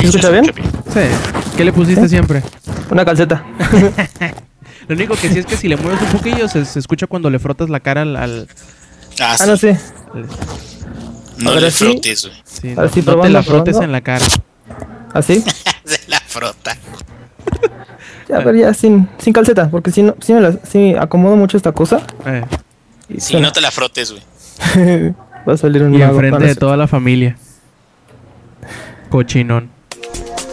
Sí, ¿Se escucha bien? Sí. ¿Qué le pusiste siempre? Una calceta. Lo único que sí es que si le mueves un poquillo se, se escucha cuando le frotas la cara al... al- Ah, Ah, no sí. sé. No Ahora le sí. frotes, güey. sí, no, si no te la frotes probando. en la cara. ¿Así? Se la frota. Ya, pero ya sin, sin calceta, porque si no, si me la, si acomodo mucho esta cosa. Eh, Y Sí, suena. no te la frotes, güey. Va a salir un y enfrente de toda la familia. Cochinón.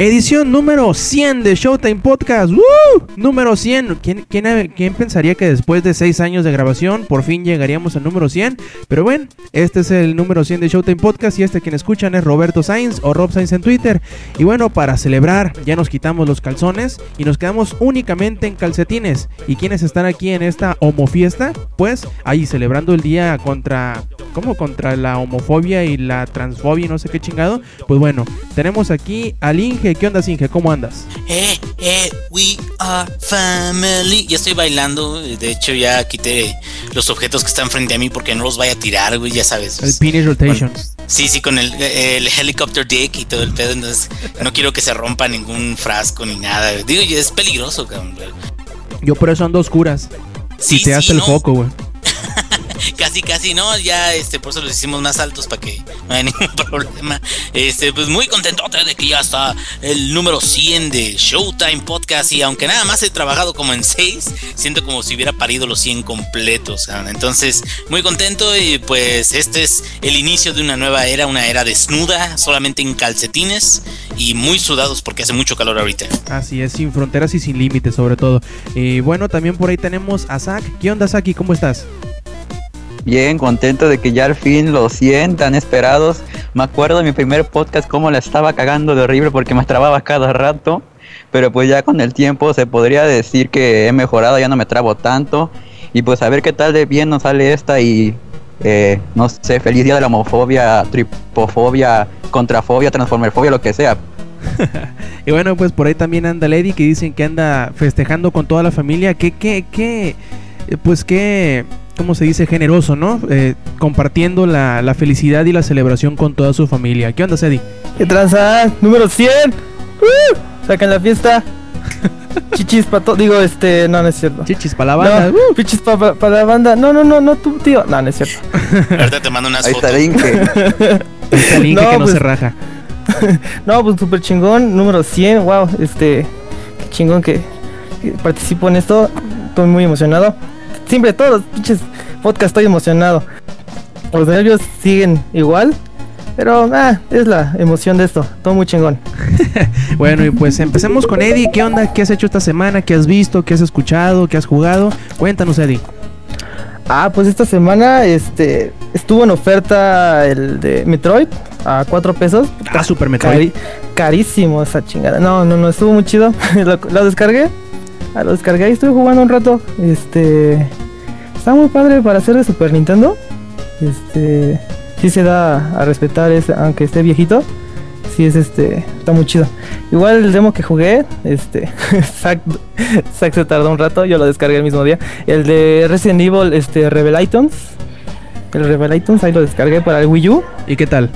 Edición número 100 de Showtime Podcast. ¡Woo! Número 100. ¿Quién, quién, quién pensaría que después de 6 años de grabación por fin llegaríamos al número 100? Pero bueno, este es el número 100 de Showtime Podcast y este quien escuchan es Roberto Sainz o Rob Sainz en Twitter. Y bueno, para celebrar ya nos quitamos los calzones y nos quedamos únicamente en calcetines. ¿Y quiénes están aquí en esta homofiesta? Pues ahí celebrando el día contra... ¿Cómo? Contra la homofobia y la transfobia y no sé qué chingado. Pues bueno, tenemos aquí al Inge. ¿Qué onda, Inge? ¿Cómo andas? Eh, eh, we are family. Ya estoy bailando. De hecho, ya quité los objetos que están frente a mí porque no los vaya a tirar, güey. Ya sabes. El penis rotation. Sí, sí, con el, el helicopter dick y todo el pedo. Entonces, no quiero que se rompa ningún frasco ni nada. güey. Digo, es peligroso, cabrón. güey. Yo por eso ando oscuras. Sí, y te hace sí, el no. foco, güey. Casi, casi, no, ya este, por eso los hicimos más altos para que no haya ningún problema. Este, pues muy contentote de que ya está el número 100 de Showtime Podcast. Y aunque nada más he trabajado como en 6, siento como si hubiera parido los 100 completos. Entonces, muy contento. Y pues este es el inicio de una nueva era, una era desnuda, solamente en calcetines y muy sudados porque hace mucho calor ahorita. Así es, sin fronteras y sin límites, sobre todo. Y bueno, también por ahí tenemos a Zach. ¿Qué onda, Zach? ¿Y ¿Cómo estás? Bien, contento de que ya al fin los 100 tan esperados. Me acuerdo de mi primer podcast cómo la estaba cagando de horrible porque me trababa cada rato. Pero pues ya con el tiempo se podría decir que he mejorado, ya no me trabo tanto. Y pues a ver qué tal de bien nos sale esta y eh, no sé, feliz día de la homofobia, tripofobia, contrafobia, transformerfobia, lo que sea. Y bueno, pues por ahí también anda Lady que dicen que anda festejando con toda la familia. Que, que, eh, pues que, ¿cómo se dice? Generoso, ¿no? Eh, compartiendo la, la felicidad y la celebración con toda su familia. ¿Qué onda, Cedi? ¿Qué tranza? Número 100. ¡Uh! Sacan la fiesta. Chichis para todo. Digo, este. No, no es cierto. Chichis para la banda. No, Uh, pichis para la banda. No, no, no, no, tú, tío. No, no es cierto. Ahorita te mando unas Ahí está fotos. ahí está el Inge No, que no pues- se raja. No, pues súper chingón. Número 100. Wow, este. Qué chingón que, que participo en esto. Estoy muy emocionado. Siempre todos los pinches podcast estoy emocionado. Los nervios siguen igual. Pero, ah, es la emoción de esto. Todo muy chingón. Bueno, y pues empecemos con Eddie. ¿Qué onda? ¿Qué has hecho esta semana? ¿Qué has visto? ¿Qué has escuchado? ¿Qué has jugado? Cuéntanos, Eddie. Ah, pues esta semana este estuvo en oferta el de Metroid a 4 pesos. Ah, Super Metroid. Cari- carísimo esa chingada. No, no, no, estuvo muy chido. lo, lo descargué. Ah, lo descargué y estuve jugando un rato. Este. Está muy padre para hacer de Super Nintendo. Este. Sí se da a respetar, ese, aunque esté viejito. Sí es este. Está muy chido. Igual el demo que jugué, este. Zack Zack se tardó un rato, yo lo descargué el mismo día. El de Resident Evil, este. Revelations. El Revelations, ahí lo descargué para el Wii U. ¿Y qué tal?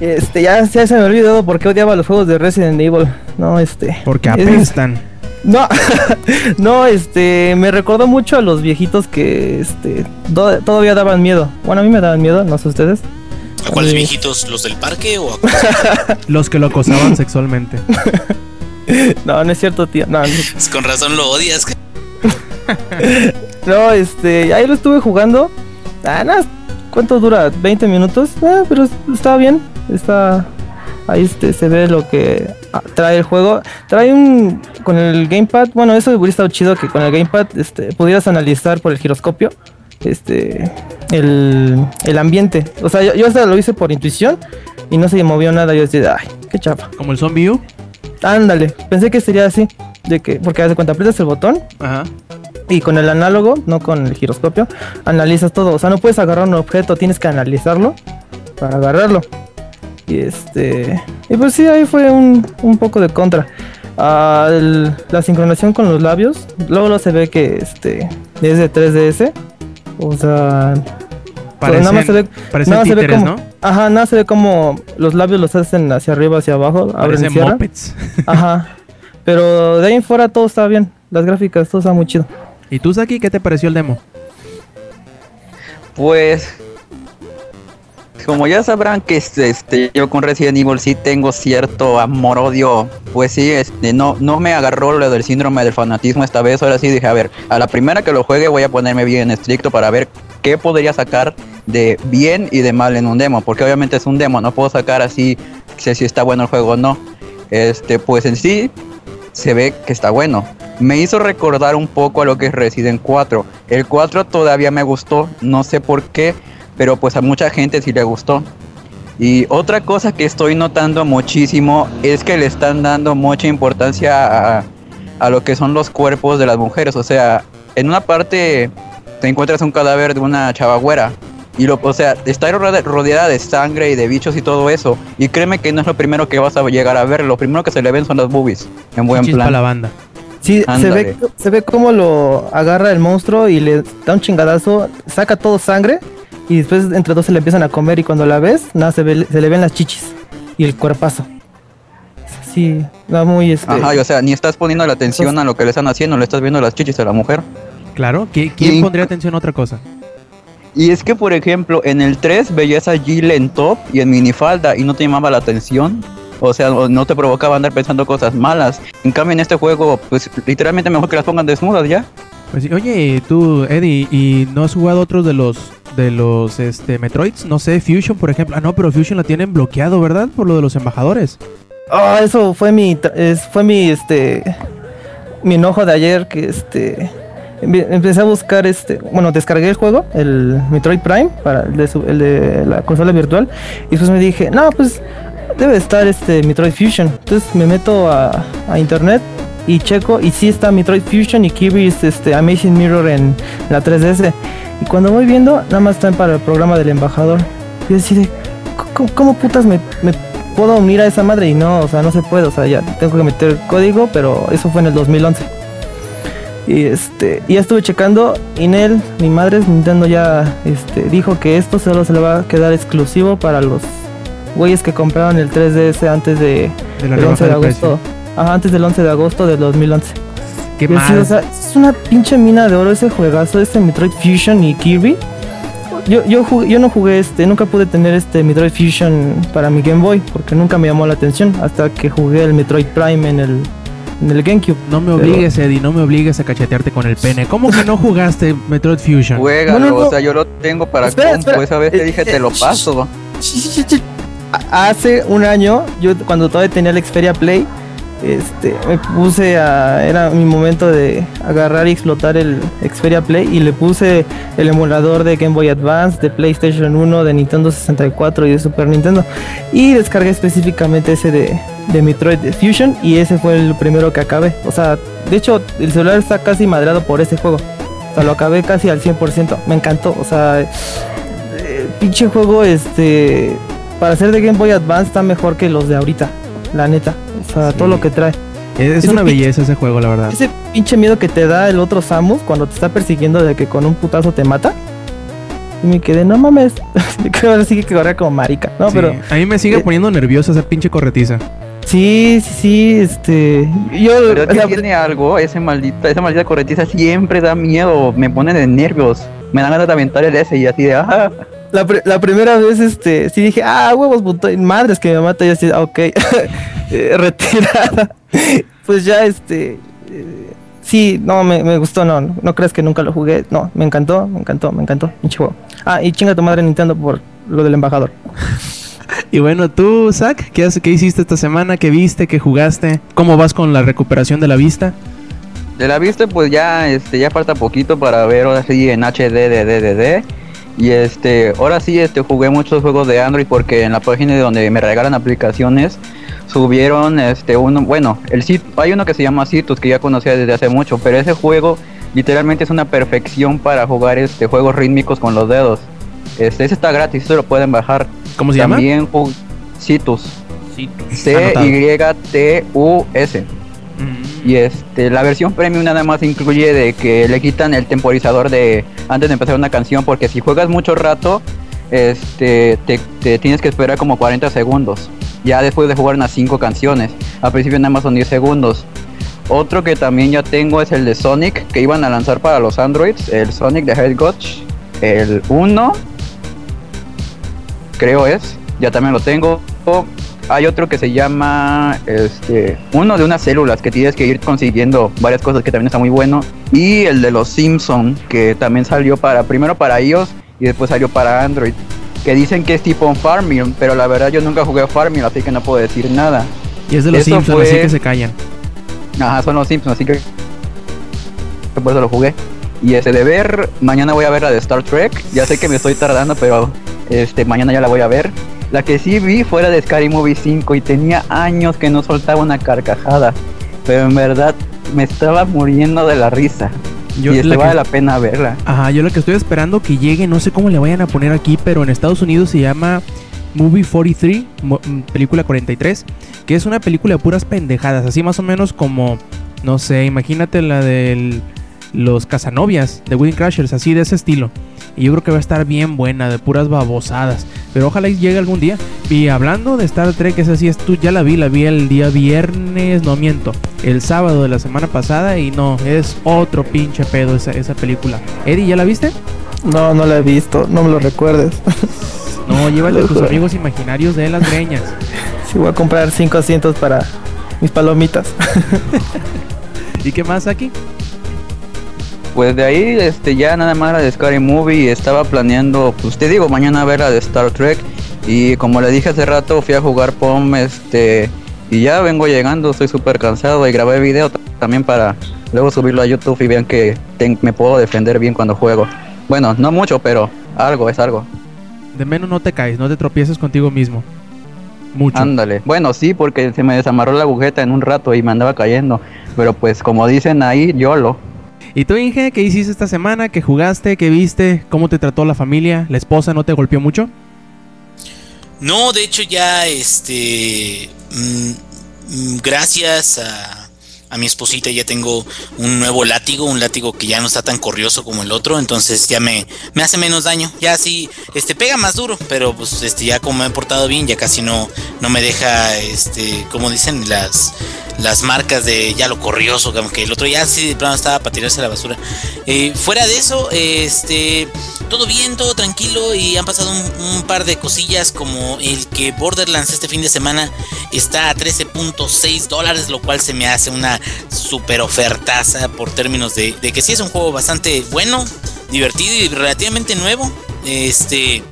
Este, ya, ya se me había olvidado por qué odiaba los juegos de Resident Evil. No, este. Porque es- apestan. No, no, este, me recordó mucho a los viejitos que, este, do- todavía daban miedo. Bueno, a mí me daban miedo, no sé ustedes. ¿A cuáles Eh. viejitos? ¿Los del parque o a Los que lo acosaban sexualmente. No, no es cierto, tío. No, no, Pues con razón lo odias. no, este, ahí lo estuve jugando. Ah, nada, ¿cuánto dura? ¿20 minutos? Ah, pero es- está bien. Está. Ahí este, se ve lo que ah, trae el juego. Trae un. Con el gamepad. Bueno, eso hubiera estado chido que con el gamepad este, pudieras analizar por el giroscopio. Este. El, el ambiente. O sea, yo, yo hasta lo hice por intuición. Y no se movió nada. Yo decía, ay, qué chapa. Como el Zombie U. Ándale. Pensé que sería así. De que, porque haz de cuenta, aprietas el botón Ajá. y con el análogo, no con el giroscopio, analizas todo. O sea, no puedes agarrar un objeto, tienes que analizarlo para agarrarlo. Y este. Y pues sí, ahí fue un, un poco de contra. Ah, el- la sincronización con los labios, luego se ve que este es de 3DS. O sea, Parecen, nada más se ve- parecen nada más se ve títeres, como, ¿no? Ajá, nada se ve como los labios los hacen hacia arriba, hacia abajo, abren y Parecen cierran. mopeds. Ajá. Pero de ahí en fuera todo está bien. Las gráficas, todo está muy chido. ¿Y tú, Saki, qué te pareció el demo? Pues, como ya sabrán que este, este, yo con Resident Evil sí tengo cierto amor-odio, pues sí, este, no, no me agarró lo del síndrome del fanatismo esta vez, ahora sí dije, a ver, a la primera que lo juegue voy a ponerme bien estricto para ver qué podría sacar de bien y de mal en un demo, porque obviamente es un demo, no puedo sacar así, sé si está bueno el juego o no. Este, pues en sí, se ve que está bueno. Me hizo recordar un poco a lo que es Resident 4. El 4 todavía me gustó, no sé por qué, pero pues a mucha gente sí le gustó. Y otra cosa que estoy notando muchísimo es que le están dando mucha importancia a, a lo que son los cuerpos de las mujeres. O sea, en una parte te encuentras un cadáver de una chavagüera. Y lo, o sea, está rode- rodeada de sangre y de bichos y todo eso. Y créeme que no es lo primero que vas a llegar a ver. Lo primero que se le ven son las boobies. En buen Chispa plan. la banda. Sí, se ve, se ve cómo lo agarra el monstruo y le da un chingadazo, saca todo sangre y después entre dos se le empiezan a comer y cuando la ves, nada, se, ve, se le ven las chichis y el cuerpazo. Sí, da muy este... Ajá, y o sea, ni estás poniendo la atención a lo que le están haciendo, le estás viendo las chichis a la mujer. Claro, ¿qui- ¿quién Y- pondría atención a otra cosa? Y es que, por ejemplo, en el 3 veías a Jill en top y en minifalda y no te llamaba la atención. O sea, no te provocaba andar pensando cosas malas. En cambio, en este juego, pues literalmente mejor que las pongan desnudas ya. Pues sí, oye, tú, Eddie, ¿y no has jugado otros de los de los este Metroids? No sé, Fusion, por ejemplo. Ah, no, pero Fusion la tienen bloqueado, ¿verdad? Por lo de los embajadores. Ah, eso fue mi, es, fue mi, este, mi enojo de ayer que, este, empe- empecé a buscar, este, bueno, descargué el juego, el Metroid Prime, para el de, la consola virtual, y después me dije, no, pues, debe estar, este, Metroid Fusion. Entonces me meto a, a internet y checo, y sí está Metroid Fusion y Kirby's, este, Amazing Mirror en la 3DS. Y cuando voy viendo, nada más están para el programa del embajador. Y así de, ¿cómo, cómo putas me, me puedo unir a esa madre? Y no, o sea, no se puede, o sea, ya tengo que meter código, pero eso fue en el 2011. Y este, y ya estuve checando, Inel, mi madre, Nintendo ya este, dijo que esto solo se le va a quedar exclusivo para los güeyes que compraron el 3DS antes de, De el 11 rebaja de agosto. Ajá, antes del 11 de agosto del 2011. Qué Y mal. o sea, es una pinche mina de oro ese juegazo, este Metroid Fusion y Kirby. Yo, yo, jugué- yo no jugué este, nunca pude tener este Metroid Fusion para mi Game Boy, porque nunca me llamó la atención, hasta que jugué el Metroid Prime en el, en el GameCube. no me pero- obligues, Eddie, no me obligues a cachetearte con el pene. ¿Cómo que no jugaste Metroid Fusion? Juégalo, No, no, no. o sea, yo lo tengo para Espera, compu. espera. Esa vez te Eh, dije, eh, te lo paso. Hace un año, yo cuando todavía tenía el Xperia Play, este, me puse a, era mi momento de agarrar y explotar el Xperia Play y le puse el emulador de Game Boy Advance, de PlayStation 1, de Nintendo 64 y de Super Nintendo y descargué específicamente ese de, de Metroid Fusion y ese fue el primero que acabé. O sea, de hecho el celular está casi madrado por ese juego. O sea, lo acabé casi al 100%. Me encantó. O sea, eh, pinche juego, este, para ser de Game Boy Advance está mejor que los de ahorita, la neta. O sea, Sí. todo lo que trae. Es, una belleza ese juego, la verdad. Ese pinche miedo que te da el otro Samus cuando te está persiguiendo de que con un putazo te mata. Y me quedé, no mames. Creo que sí que correr como marica. No, Sí, pero a mí me sigue eh, poniendo nervioso esa pinche corretiza. sí, sí, sí, este. Yo. Pero es que sea, tiene algo, ese maldita, esa maldita corretiza siempre da miedo, me pone de nervios. Me dan ganas de aventar el S y así de, ah, La, la primera vez, este, sí dije, ah, huevos, puto, madres que me mata, y así, ah, ok, Eh, retirada. pues ya, este, eh, sí, no, me, me gustó, no, no crees que nunca lo jugué, no, me encantó, me encantó, me encantó, pinche juego. Ah, y chinga tu madre Nintendo por lo del embajador. Y bueno, tú, Zach, ¿qué, hace- ¿qué hiciste esta semana? ¿Qué viste? ¿Qué jugaste? ¿Cómo vas con la recuperación de la vista? de la vista pues ya, este, ya falta poquito para ver ahora sí en HD, de, de, de, de. Y este, ahora sí, este, jugué muchos juegos de Android porque en la página de donde me regalan aplicaciones subieron, este, uno, bueno, el hay uno que se llama Citus que ya conocía desde hace mucho, pero ese juego literalmente es una perfección para jugar este juegos rítmicos con los dedos. Este, ese está gratis, se lo pueden bajar. ¿Cómo se llama? También ju- Citus. Anotado. C-Y-T-U-S. Y este, la versión premium nada más incluye de que le quitan el temporizador de antes de empezar una canción, porque si juegas mucho rato, este, te, tienes que esperar como 40 segundos. Ya después de jugar unas 5 canciones. Al principio nada más son 10 segundos. Otro que también ya tengo es el de Sonic, que iban a lanzar para los Androids, el Sonic de Hedgehog, el 1, creo es, ya también lo tengo. Hay otro que se llama, este, uno de unas células que tienes que ir consiguiendo varias cosas que también está muy bueno. Y el de los Simpson, que también salió para, primero para iOS y después salió para Android. Que dicen que es tipo Farmville, pero la verdad yo nunca jugué a Farmville, así que no puedo decir nada. Y es de los Eso Simpsons, fue- así que se callan. Ajá, son los Simpsons, así que por eso lo jugué. Y ese de ver, mañana voy a ver la de Star Trek. Ya sé que me estoy tardando, pero este mañana ya la voy a ver. La que sí vi fue la de Scary Movie 5 y tenía años que no soltaba una carcajada. Pero en verdad me estaba muriendo de la risa. Yo y la vale que- la pena verla. Ajá, yo lo que estoy esperando que llegue, no sé cómo le vayan a poner aquí, pero en Estados Unidos se llama Movie 43, mo- mm, película 43, que es una película de puras pendejadas, así más o menos como, no sé, imagínate la de los Casanovias de Wedding Crashers, así de ese estilo. Y yo creo que va a estar bien buena, de puras babosadas. Pero ojalá llegue algún día. Y hablando de Star Trek, esa sí es tú, ya la vi, la vi el día viernes, no miento, el sábado de la semana pasada y no, es otro pinche pedo esa, esa película. Eddie, ¿ya la viste? No, no la he visto, no me lo recuerdes. No, llévate a tus amigos imaginarios de las greñas. sí, voy a comprar cinco asientos para mis palomitas. ¿Y qué más aquí? Pues de ahí, este, ya nada más la de Scary Movie estaba planeando, pues te digo, mañana ver la de Star Trek. Y como le dije hace rato, fui a jugar POM, este, y ya vengo llegando, estoy súper cansado y grabé video también para luego subirlo a YouTube y vean que ten- me puedo defender bien cuando juego. Bueno, no mucho, pero algo, es algo. De menos no te caes, no te tropieces contigo mismo. Mucho. Ándale. Bueno, sí, porque se me desamarró la agujeta en un rato y me andaba cayendo. Pero pues como dicen ahí, YOLO. ¿Y tú, Inge, qué hiciste esta semana? ¿Qué jugaste? ¿Qué viste? ¿Cómo te trató la familia? ¿La esposa no te golpeó mucho? No, de hecho ya este mm, mm, gracias a, a mi esposita ya tengo un nuevo látigo, un látigo que ya no está tan corrioso como el otro, entonces ya me, me hace menos daño. Ya sí, este pega más duro, pero pues este ya como me he portado bien, ya casi no no me deja este, como dicen las las marcas de ya lo corrioso, como que el otro ya sí de plano estaba para tirarse a la basura. Eh, fuera de eso, este, todo bien, todo tranquilo y han pasado un, un par de cosillas como el que Borderlands este fin de semana está a 13.6 dólares, lo cual se me hace una super ofertaza por términos de, que sí es un juego bastante bueno, divertido y relativamente nuevo. Este,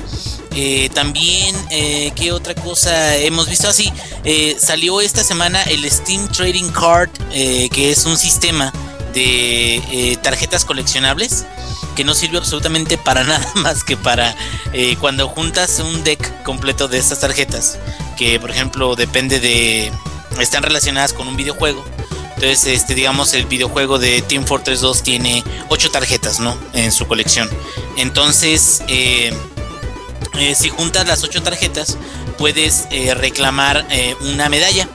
eh, también, eh, ¿qué otra cosa hemos visto? Así, eh, salió esta semana el Steam Trading Card, eh, que es un sistema de tarjetas coleccionables que no sirve absolutamente para nada más que para cuando juntas un deck completo de estas tarjetas, que por ejemplo depende de, están relacionadas con un videojuego. Entonces, este, digamos, el videojuego de Team Fortress 2 tiene 8 tarjetas, ¿no? En su colección. Entonces, eh, eh, si juntas las ocho tarjetas, puedes eh, reclamar eh, una medalla.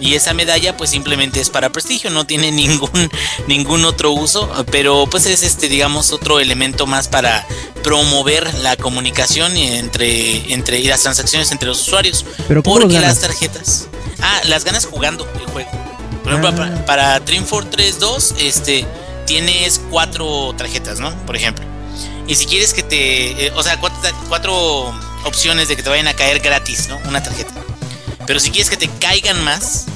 Y esa medalla pues simplemente es para prestigio, no tiene ningún, ningún otro uso, pero pues es este, digamos, otro elemento más para promover la comunicación entre, entre y las transacciones entre los usuarios. Pero ¿cómo Porque las tarjetas. Ah, las ganas jugando el juego. Por ejemplo, para, para Dream Fortress 2, este, tienes cuatro tarjetas, ¿no? Por ejemplo. Y si quieres que te. eh, o sea, cuatro, opciones de que te vayan a caer gratis, ¿no? Una tarjeta. Pero si quieres que te caigan más,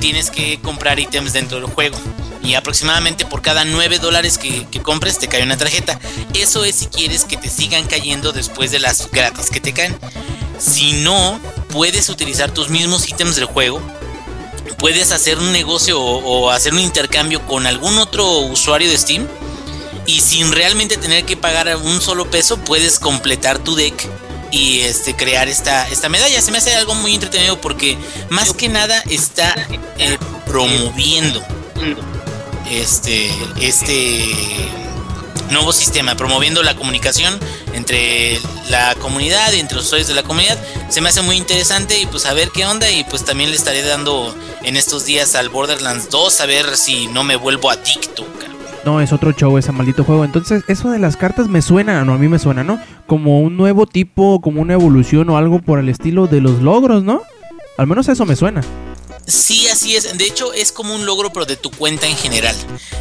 tienes que comprar ítems dentro del juego. Y aproximadamente por cada 9 dólares que, que compres te cae una tarjeta. Eso es si quieres que te sigan cayendo después de las gratis que te caen. Si no, puedes utilizar tus mismos ítems del juego. Puedes hacer un negocio o, hacer un intercambio con algún otro usuario de Steam. Y sin realmente tener que pagar un solo peso, puedes completar tu deck y este crear esta, esta medalla. Se me hace algo muy entretenido porque más que nada está eh, promoviendo este, este nuevo sistema, promoviendo la comunicación entre la comunidad y entre los usuarios de la comunidad. se me hace muy interesante y pues a ver qué onda y pues también le estaré dando en estos días al Borderlands 2 a ver si no me vuelvo adicto. No, es otro show ese maldito juego. Entonces, eso de las cartas me suena, no, a mí me suena, ¿no? Como un nuevo tipo, como una evolución o algo por el estilo de los logros, ¿no? Al menos eso me suena. Sí, así es. De hecho, es como un logro, pero de tu cuenta en general.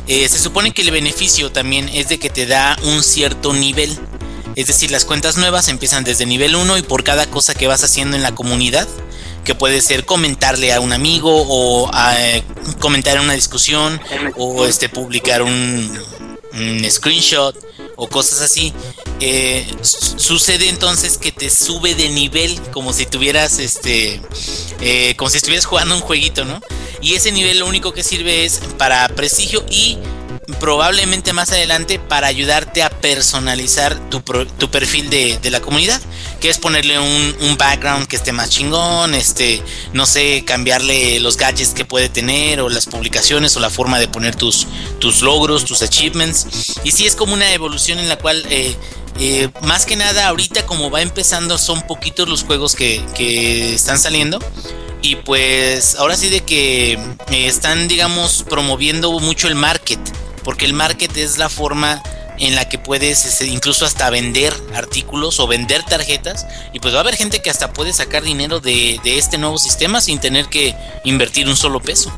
Eh, se supone que el beneficio también es de que te da un cierto nivel. Es decir, las cuentas nuevas empiezan desde nivel 1 y por cada cosa que vas haciendo en la comunidad, que puede ser comentarle a un amigo o eh, comentar en una discusión o este publicar un, un screenshot o cosas así, eh, su- sucede entonces que te sube de nivel como si tuvieras este, eh, como si estuvieras jugando un jueguito, ¿no? Y ese nivel lo único que sirve es para prestigio y probablemente más adelante para ayudarte a personalizar tu, tu perfil de, de la comunidad, que es ponerle un, un background que esté más chingón, este, no sé, cambiarle los gadgets que puede tener o las publicaciones o la forma de poner tus, tus logros, tus achievements. Y sí es como una evolución en la cual... eh, eh, más que nada ahorita como va empezando son poquitos los juegos que, que están saliendo y pues ahora sí de que eh, están digamos promoviendo mucho el market porque el market es la forma en la que puedes este, incluso hasta vender artículos o vender tarjetas y pues va a haber gente que hasta puede sacar dinero de, este nuevo sistema sin tener que invertir un solo peso.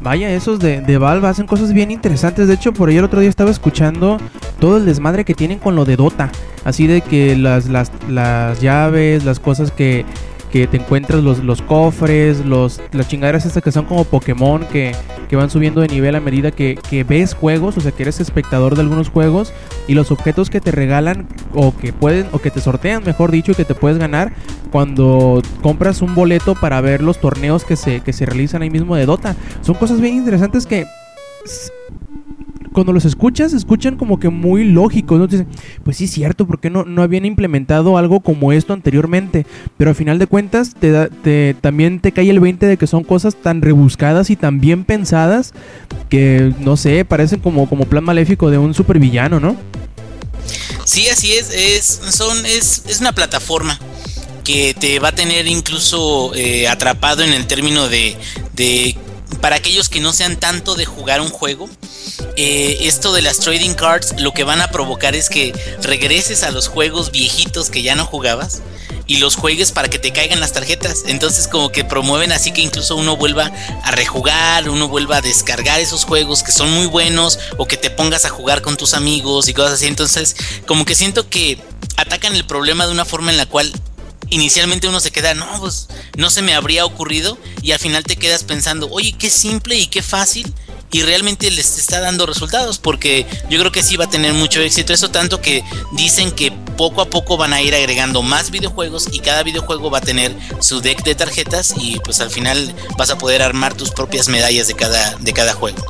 Vaya, esos de, de Valve hacen cosas bien interesantes. De hecho, por ahí el otro día estaba escuchando todo el desmadre que tienen con lo de Dota. Así de que las, las, las llaves, las cosas que, que te encuentras, los, los cofres, los, las chingaderas estas que son como Pokémon, que, que van subiendo de nivel a medida que, que ves juegos, o sea que eres espectador de algunos juegos, y los objetos que te regalan, o que pueden, o que te sortean, mejor dicho, que te puedes ganar cuando compras un boleto para ver los torneos que se, que se realizan ahí mismo de Dota. Son cosas bien interesantes que cuando los escuchas, escuchan como que muy lógicos, ¿no? Dicen, pues sí es cierto, porque no, no habían implementado algo como esto anteriormente? Pero al final de cuentas, te da- te, también te cae el 20 de que son cosas tan rebuscadas y tan bien pensadas que, no sé, parecen como, como plan maléfico de un supervillano, ¿no? Sí, así es, es, son, es, es una plataforma que te va a tener incluso eh, atrapado en el término de, de, para aquellos que no sean tanto de jugar un juego, eh, esto de las trading cards lo que van a provocar es que regreses a los juegos viejitos que ya no jugabas y los juegues para que te caigan las tarjetas. Entonces como que promueven así que incluso uno vuelva a rejugar, uno vuelva a descargar esos juegos que son muy buenos o que te pongas a jugar con tus amigos y cosas así. Entonces como que siento que atacan el problema de una forma en la cual inicialmente uno se queda, no, pues no se me habría ocurrido y al final te quedas pensando, oye, qué simple y qué fácil y realmente les está dando resultados porque yo creo que sí va a tener mucho éxito eso tanto que dicen que poco a poco van a ir agregando más videojuegos y cada videojuego va a tener su deck de tarjetas y pues al final vas a poder armar tus propias medallas de cada de cada juego.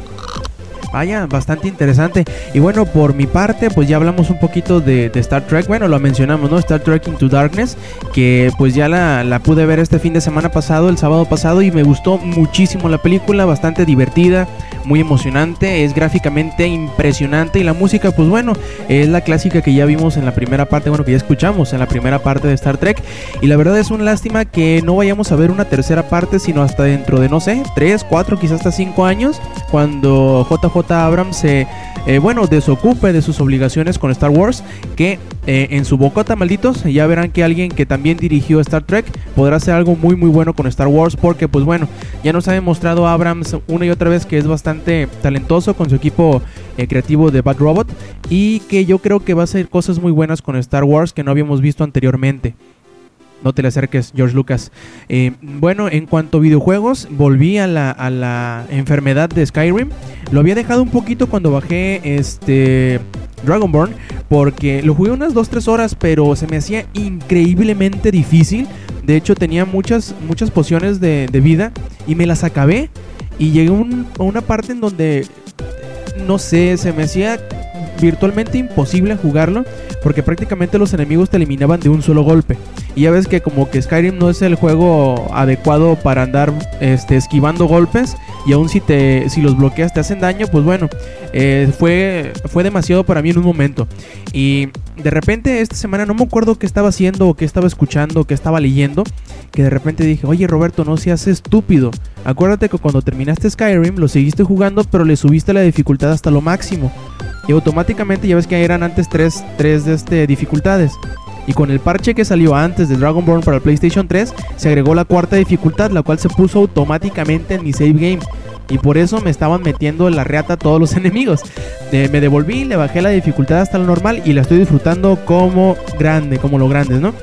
Vaya, bastante interesante. Y bueno, por mi parte, pues ya hablamos un poquito de, Star Trek. Bueno, lo mencionamos, ¿no? Star Trek Into Darkness, que pues ya la, la pude ver este fin de semana pasado, el sábado pasado, y me gustó muchísimo la película, bastante divertida, muy emocionante, es gráficamente impresionante y la música, pues bueno, es la clásica que ya vimos en la primera parte, bueno, que ya escuchamos en la primera parte de Star Trek. Y la verdad es una lástima que no vayamos a ver una tercera parte, sino hasta dentro de, no sé, 3, 4, quizás hasta 5 años, cuando JJ Abrams se, eh, bueno, desocupe de sus obligaciones con Star Wars, que eh, en su bocota, malditos, ya verán que alguien que también dirigió Star Trek podrá hacer algo muy muy bueno con Star Wars, porque pues bueno, ya nos ha demostrado Abrams una y otra vez que es bastante talentoso con su equipo eh, creativo de Bad Robot, y que yo creo que va a hacer cosas muy buenas con Star Wars que no habíamos visto anteriormente. No te le acerques, George Lucas. Eh, bueno, en cuanto a videojuegos, volví a la, a la enfermedad de Skyrim. Lo había dejado un poquito cuando bajé este Dragonborn. Porque lo jugué unas 2-3 horas, pero se me hacía increíblemente difícil. De hecho, tenía muchas, muchas pociones de, de vida y me las acabé. Y llegué a, un- a una parte en donde, no sé, se me hacía virtualmente imposible jugarlo. Porque prácticamente los enemigos te eliminaban de un solo golpe. Y ya ves que como que Skyrim no es el juego adecuado para andar este, esquivando golpes. y aún si te si los bloqueas te hacen daño, pues bueno, eh, fue fue demasiado para mí en un momento. Y de repente esta semana no me acuerdo qué estaba haciendo o qué estaba escuchando o qué estaba leyendo, que de repente dije, "Oye, Roberto, no seas estúpido. Acuérdate que cuando terminaste Skyrim lo seguiste jugando, pero le subiste la dificultad hasta lo máximo." Y automáticamente ya ves que eran antes tres, tres de este, dificultades. Y con el parche que salió antes de Dragonborn para el PlayStation 3, se agregó la cuarta dificultad, la cual se puso automáticamente en mi save game. Y por eso me estaban metiendo en la reata a todos los enemigos. Eh, me devolví, le bajé la dificultad hasta lo normal y la estoy disfrutando como grande, como lo grandes, ¿no?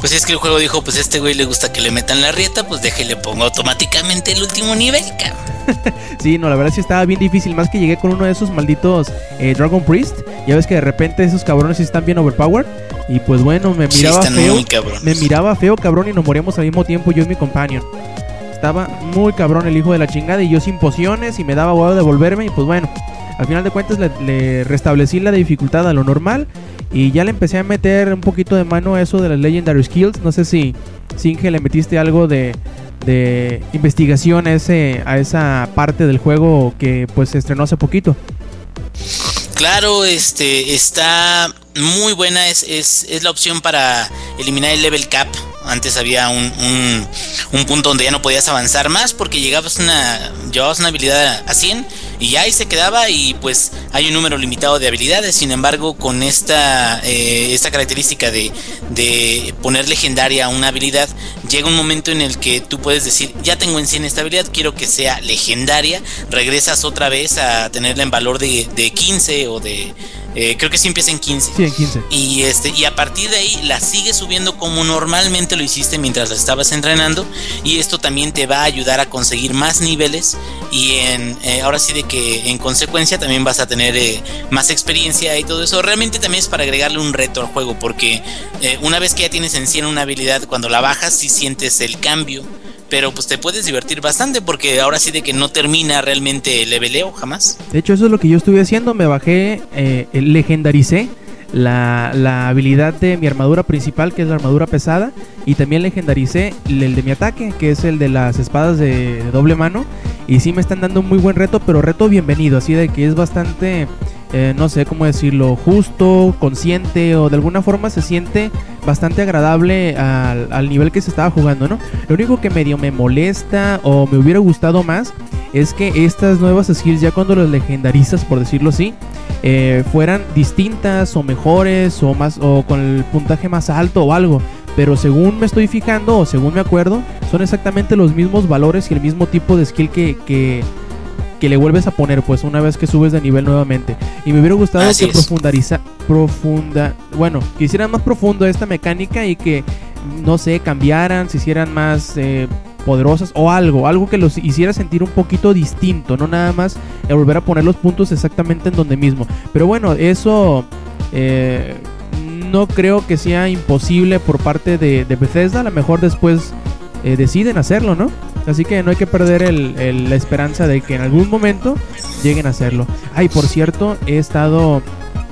Pues es que el juego dijo, pues a este güey le gusta que le metan la rieta, pues déjele pongo automáticamente el último nivel, cabrón. Sí, no, la verdad sí estaba bien difícil. Más que llegué con uno de esos malditos eh, Dragon Priest. Ya ves que de repente esos cabrones sí están bien overpowered. Y pues bueno, me miraba feo. Me miraba feo, cabrón, y nos moríamos al mismo tiempo yo y mi companion. Estaba muy cabrón el hijo de la chingada y yo sin pociones y me daba huevo de volverme y pues bueno, al final de cuentas le, le restablecí la dificultad a lo normal y ya le empecé a meter un poquito de mano a eso de las Legendary Skills. No sé si, Singe, le metiste algo de, de investigación a, ese, a esa parte del juego que pues se estrenó hace poquito. Claro, este está muy buena, es, es, es la opción para eliminar el level cap. Antes había un, un, un punto donde ya no podías avanzar más porque llegabas una, llevabas una habilidad a 100 y ya ahí se quedaba y pues hay un número limitado de habilidades. Sin embargo, con esta, eh, esta característica de, de poner legendaria una habilidad, llega un momento en el que tú puedes decir, ya tengo en 100 esta habilidad, quiero que sea legendaria, regresas otra vez a tenerla en valor de, de 15 o de... eh, creo que sí empieza en 15. Sí, en 15. Y este, y a partir de ahí la sigues subiendo como normalmente lo hiciste mientras la estabas entrenando. Y esto también te va a ayudar a conseguir más niveles. Y en eh, ahora sí de que en consecuencia también vas a tener eh, más experiencia y todo eso. Realmente también es para agregarle un reto al juego. Porque eh, una vez que ya tienes en 100 una habilidad, cuando la bajas, sí sientes el cambio. Pero pues te puedes divertir bastante porque ahora sí de que no termina realmente el leveleo jamás. De hecho, eso es lo que yo estuve haciendo. Me bajé, eh, legendaricé la, la habilidad de mi armadura principal, que es la armadura pesada. Y también legendaricé el, de mi ataque, que es el de las espadas de doble mano. Y sí me están dando un muy buen reto, pero reto bienvenido. Así de que es bastante, eh, no sé cómo decirlo, justo, consciente o de alguna forma se siente bastante agradable al, al nivel que se estaba jugando, ¿no? Lo único que medio me molesta o me hubiera gustado más es que estas nuevas skills, ya cuando las legendarizas, por decirlo así, eh, fueran distintas o mejores o más o con el puntaje más alto o algo. Pero según me estoy fijando o según me acuerdo, son exactamente los mismos valores y el mismo tipo de skill que, que le vuelves a poner, pues una vez que subes de nivel nuevamente. Y me hubiera gustado Así que profundariza, profunda, bueno, que hicieran más profundo esta mecánica y que, no sé, cambiaran, se hicieran más eh, poderosas o algo, algo que los hiciera sentir un poquito distinto, no nada más volver a poner los puntos exactamente en donde mismo. Pero bueno, eso eh, no creo que sea imposible por parte de, de Bethesda, a lo mejor después eh, deciden hacerlo, ¿no? Así que no hay que perder el- la esperanza de que en algún momento lleguen a hacerlo. Ay, por cierto, he estado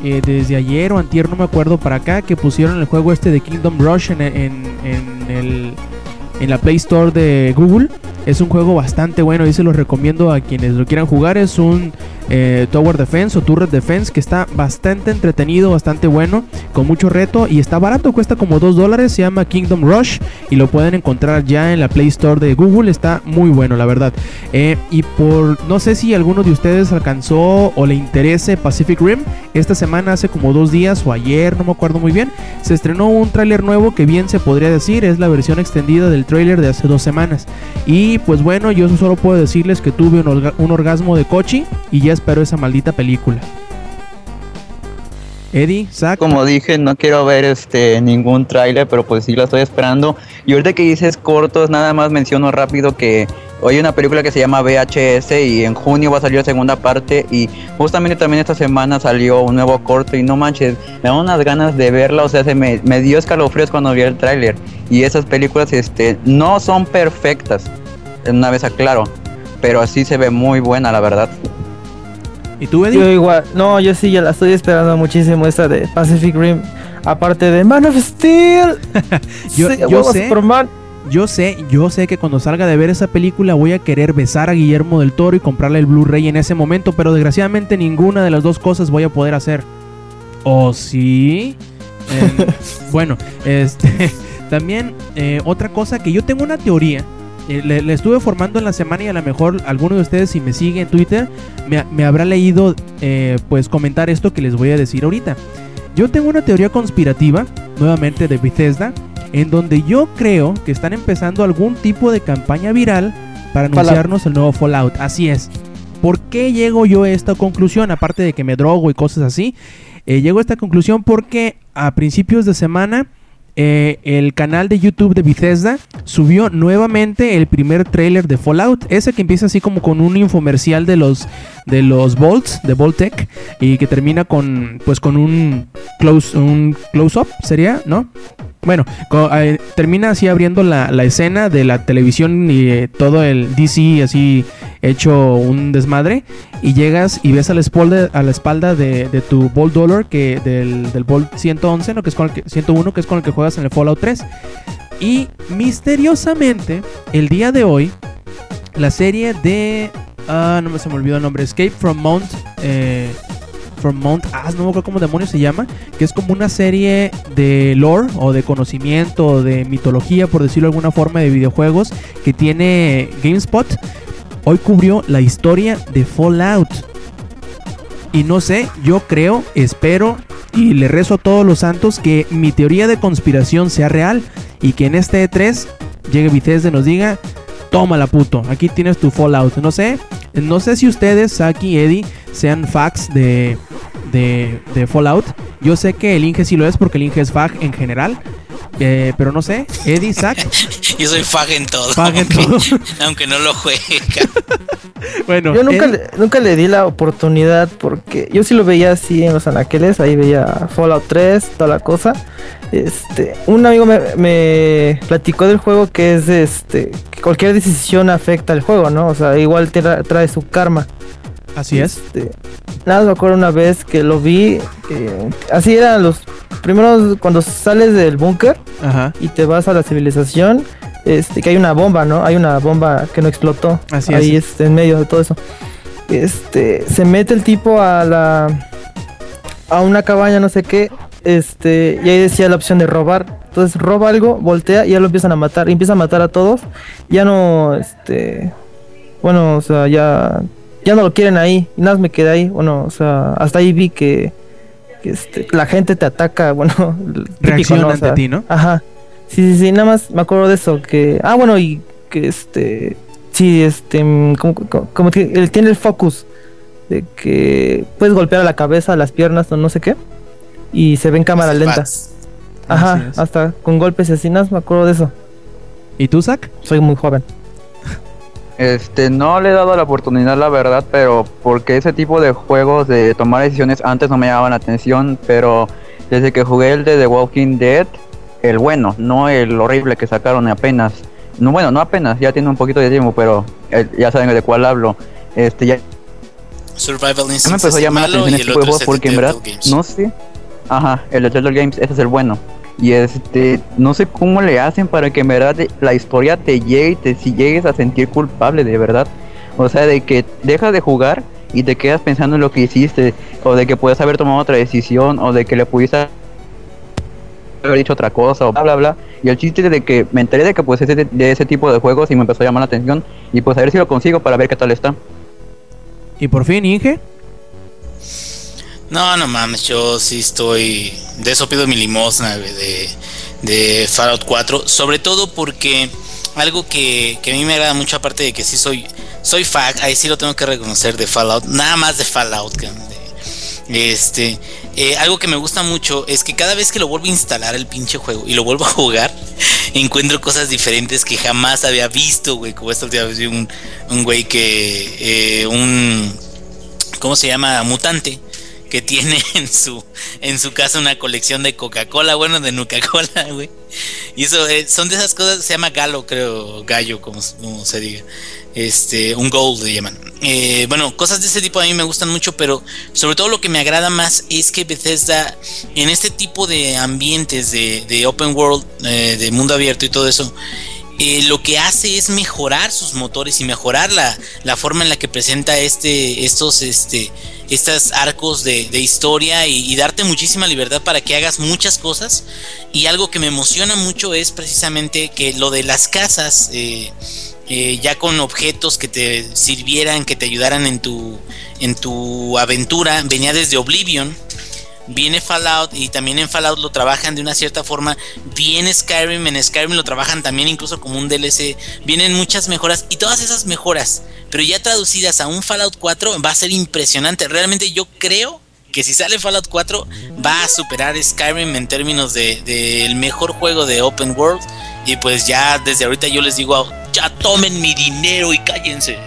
eh, desde ayer o antier, no me acuerdo, para acá, que pusieron el juego este de Kingdom Rush en, en- en el, en la Play Store de Google. Es un juego bastante bueno y se los recomiendo a quienes lo quieran jugar. Es un eh, Tower Defense o Turret Defense que está bastante entretenido, bastante bueno, con mucho reto y está barato, cuesta como 2 dólares. Se llama Kingdom Rush y lo pueden encontrar ya en la Play Store de Google. Está muy bueno, la verdad. Eh, y por no sé si alguno de ustedes alcanzó o le interese Pacific Rim. Esta semana, hace como dos días o ayer, no me acuerdo muy bien, se estrenó un tráiler nuevo que bien se podría decir es la versión extendida del tráiler de hace dos semanas. Y pues bueno, yo solo puedo decirles que tuve un, un orgasmo de Kochi y ya espero esa maldita película. Eddie, Zack, Como dije, no quiero ver este ningún tráiler, pero pues sí lo estoy esperando. Y ahorita que dices cortos, nada más menciono rápido que hoy hay una película que se llama VHS y en junio va a salir la segunda parte y justamente también esta semana salió un nuevo corto y no manches, me da unas ganas de verla, o sea, se me, me dio escalofríos cuando vi el tráiler. Y esas películas este no son perfectas, una vez aclaro, pero así se ve muy buena, la verdad. ¿Y tú, Yo Eddie? igual, no, yo sí ya la estoy esperando muchísimo esta de Pacific Rim. Aparte de Man of Steel. Yo- Sí, yo sé. Superman. yo sé, yo sé que cuando salga de ver esa película voy a querer besar a Guillermo del Toro y comprarle el Blu-ray en ese momento, pero desgraciadamente ninguna de las dos cosas voy a poder hacer. ¿O sí? Eh, bueno, este, también eh, otra cosa que yo tengo una teoría. Eh, le, le estuve formando en la semana y a lo mejor alguno de ustedes si me sigue en Twitter me, me habrá leído eh, pues comentar esto que les voy a decir ahorita. Yo tengo una teoría conspirativa, nuevamente de Bethesda, en donde yo creo que están empezando algún tipo de campaña viral para Fallout. anunciarnos el nuevo Fallout. Así es. ¿Por qué llego yo a esta conclusión? Aparte de que me drogo y cosas así. eh, llego a esta conclusión porque a principios de semana eh, el canal de YouTube de Bethesda subió nuevamente el primer tráiler de Fallout, ese que empieza así como con un infomercial de los de los Bolts, de Voltec y que termina con pues con un close un close up sería, ¿no? Bueno, eh, termina así abriendo la, la escena de la televisión y eh, todo el DC así hecho un desmadre y llegas y ves a la espalda, a la espalda de, de tu Bolt Dollar que del, del Bolt 111, ¿no? que es con el que, 101 que es con el que juegas en el Fallout 3 y misteriosamente el día de hoy la serie de ah no me se me olvidó el nombre Escape from Mount eh, from Mount Ah, no me acuerdo cómo demonios se llama que es como una serie de lore o de conocimiento o de mitología, por decirlo de alguna forma, de videojuegos que tiene GameSpot. Hoy cubrió la historia de Fallout. Y no sé, yo creo, espero y le rezo a todos los santos que mi teoría de conspiración sea real y que en este E3 llegue Bethesda y nos diga, tómala puto, aquí tienes tu Fallout. No sé, no sé si ustedes, Saki y Eddie, sean facts de, de, de Fallout. Yo sé que el Inge sí lo es porque el Inge es fag en general. eh, pero no sé, Eddie, Zack. Yo soy fag en todo. Fag en aunque, todo. aunque no lo juegue. Bueno, Yo nunca, Eddie- le, nunca le di la oportunidad porque yo sí lo veía así en los anaqueles, ahí veía Fallout 3, toda la cosa. Este, un amigo me, me platicó del juego que es este que cualquier decisión afecta al juego, ¿no? O sea, igual te tra- trae su karma. así es. Nada, más me acuerdo una vez que lo vi, eh, así eran los primeros cuando sales del búnker Ajá, y te vas a la civilización, este, que hay una bomba, ¿no? Hay una bomba que no explotó. Así ahí es. este, en medio de todo eso. Este, se mete el tipo a la a una cabaña, no sé qué, este, y ahí decía la opción de robar. Entonces roba algo, voltea y ya lo empiezan a matar, y empieza a matar a todos. Ya no, este, bueno, o sea, ya ya no lo quieren ahí, y nada más me quedé ahí. Bueno, o sea, hasta ahí vi que, que, este, la gente te ataca, bueno, Reacciona ¿no? O ante ti, ¿no? Ajá. Sí, sí, sí, nada más me acuerdo de eso, que... Ah, bueno, y que este... Sí, este... Como, como, como que él tiene el focus de que puedes golpear a la cabeza, a las piernas o no sé qué. Y se ve en cámara lenta. Ajá, hasta con golpes y así, nada más me acuerdo de eso. ¿Y tú, Zack? Soy muy joven. Este, no le he dado la oportunidad, la verdad, pero porque ese tipo de juegos de tomar decisiones antes no me llamaban la atención, pero desde que jugué el de The Walking Dead, el bueno, no el horrible que sacaron apenas. No, bueno, no apenas, ya tiene un poquito de tiempo, pero eh, ya saben de cuál hablo. Este, ya, Survival ya me Instinct empezó a llamar la atención este el porque en verdad, no sé. Ajá, el de Telltale Games, ese es el bueno. Y este, no sé cómo le hacen para que en verdad la historia te llegue y te si llegues a sentir culpable de verdad. O sea, de que dejas de jugar y te quedas pensando en lo que hiciste, o de que puedes haber tomado otra decisión, o de que le pudiste haber dicho otra cosa, o bla bla bla. Y el chiste de que me enteré de que pues ese, de ese tipo de juegos y me empezó a llamar la atención, y pues a ver si lo consigo para ver qué tal está. Y por fin, Inge. No, no mames, yo sí estoy. De eso pido mi limosna, de, de Fallout 4. Sobre todo porque algo que, que a mí me agrada mucho, aparte de que sí soy. Soy fag, ahí sí lo tengo que reconocer de Fallout. Nada más de Fallout, Este. eh, algo que me gusta mucho es que cada vez que lo vuelvo a instalar el pinche juego y lo vuelvo a jugar, encuentro cosas diferentes que jamás había visto, güey. Como esta última vez vi un, un güey que. eh, un. ¿Cómo se llama? Mutante que tiene en su en su casa una colección de Coca-Cola, bueno, de Nuca-Cola, güey. Y eso eh, son de esas cosas, se llama galo, creo, gallo, como, se diga. Este, un gold le llaman. Eh, bueno, cosas de ese tipo a mí me gustan mucho, pero sobre todo lo que me agrada más es que Bethesda, en este tipo de ambientes de, de open world, eh, de mundo abierto y todo eso, eh, lo que hace es mejorar sus motores y mejorar la, la forma en la que presenta este, estos, este, estos arcos de, de historia y, y, darte muchísima libertad para que hagas muchas cosas. Y algo que me emociona mucho es precisamente que lo de las casas, eh, eh, ya con objetos que te sirvieran, que te ayudaran en tu, en tu aventura, venía desde Oblivion viene Fallout y también en Fallout lo trabajan de una cierta forma. Viene Skyrim, en Skyrim lo trabajan también incluso como un DLC. Vienen muchas mejoras y todas esas mejoras, pero ya traducidas a un Fallout 4 va a ser impresionante. Realmente yo creo que si sale Fallout 4 va a superar Skyrim en términos de, de el mejor juego de Open World. Y pues ya desde ahorita yo les digo, ya tomen mi dinero y cállense.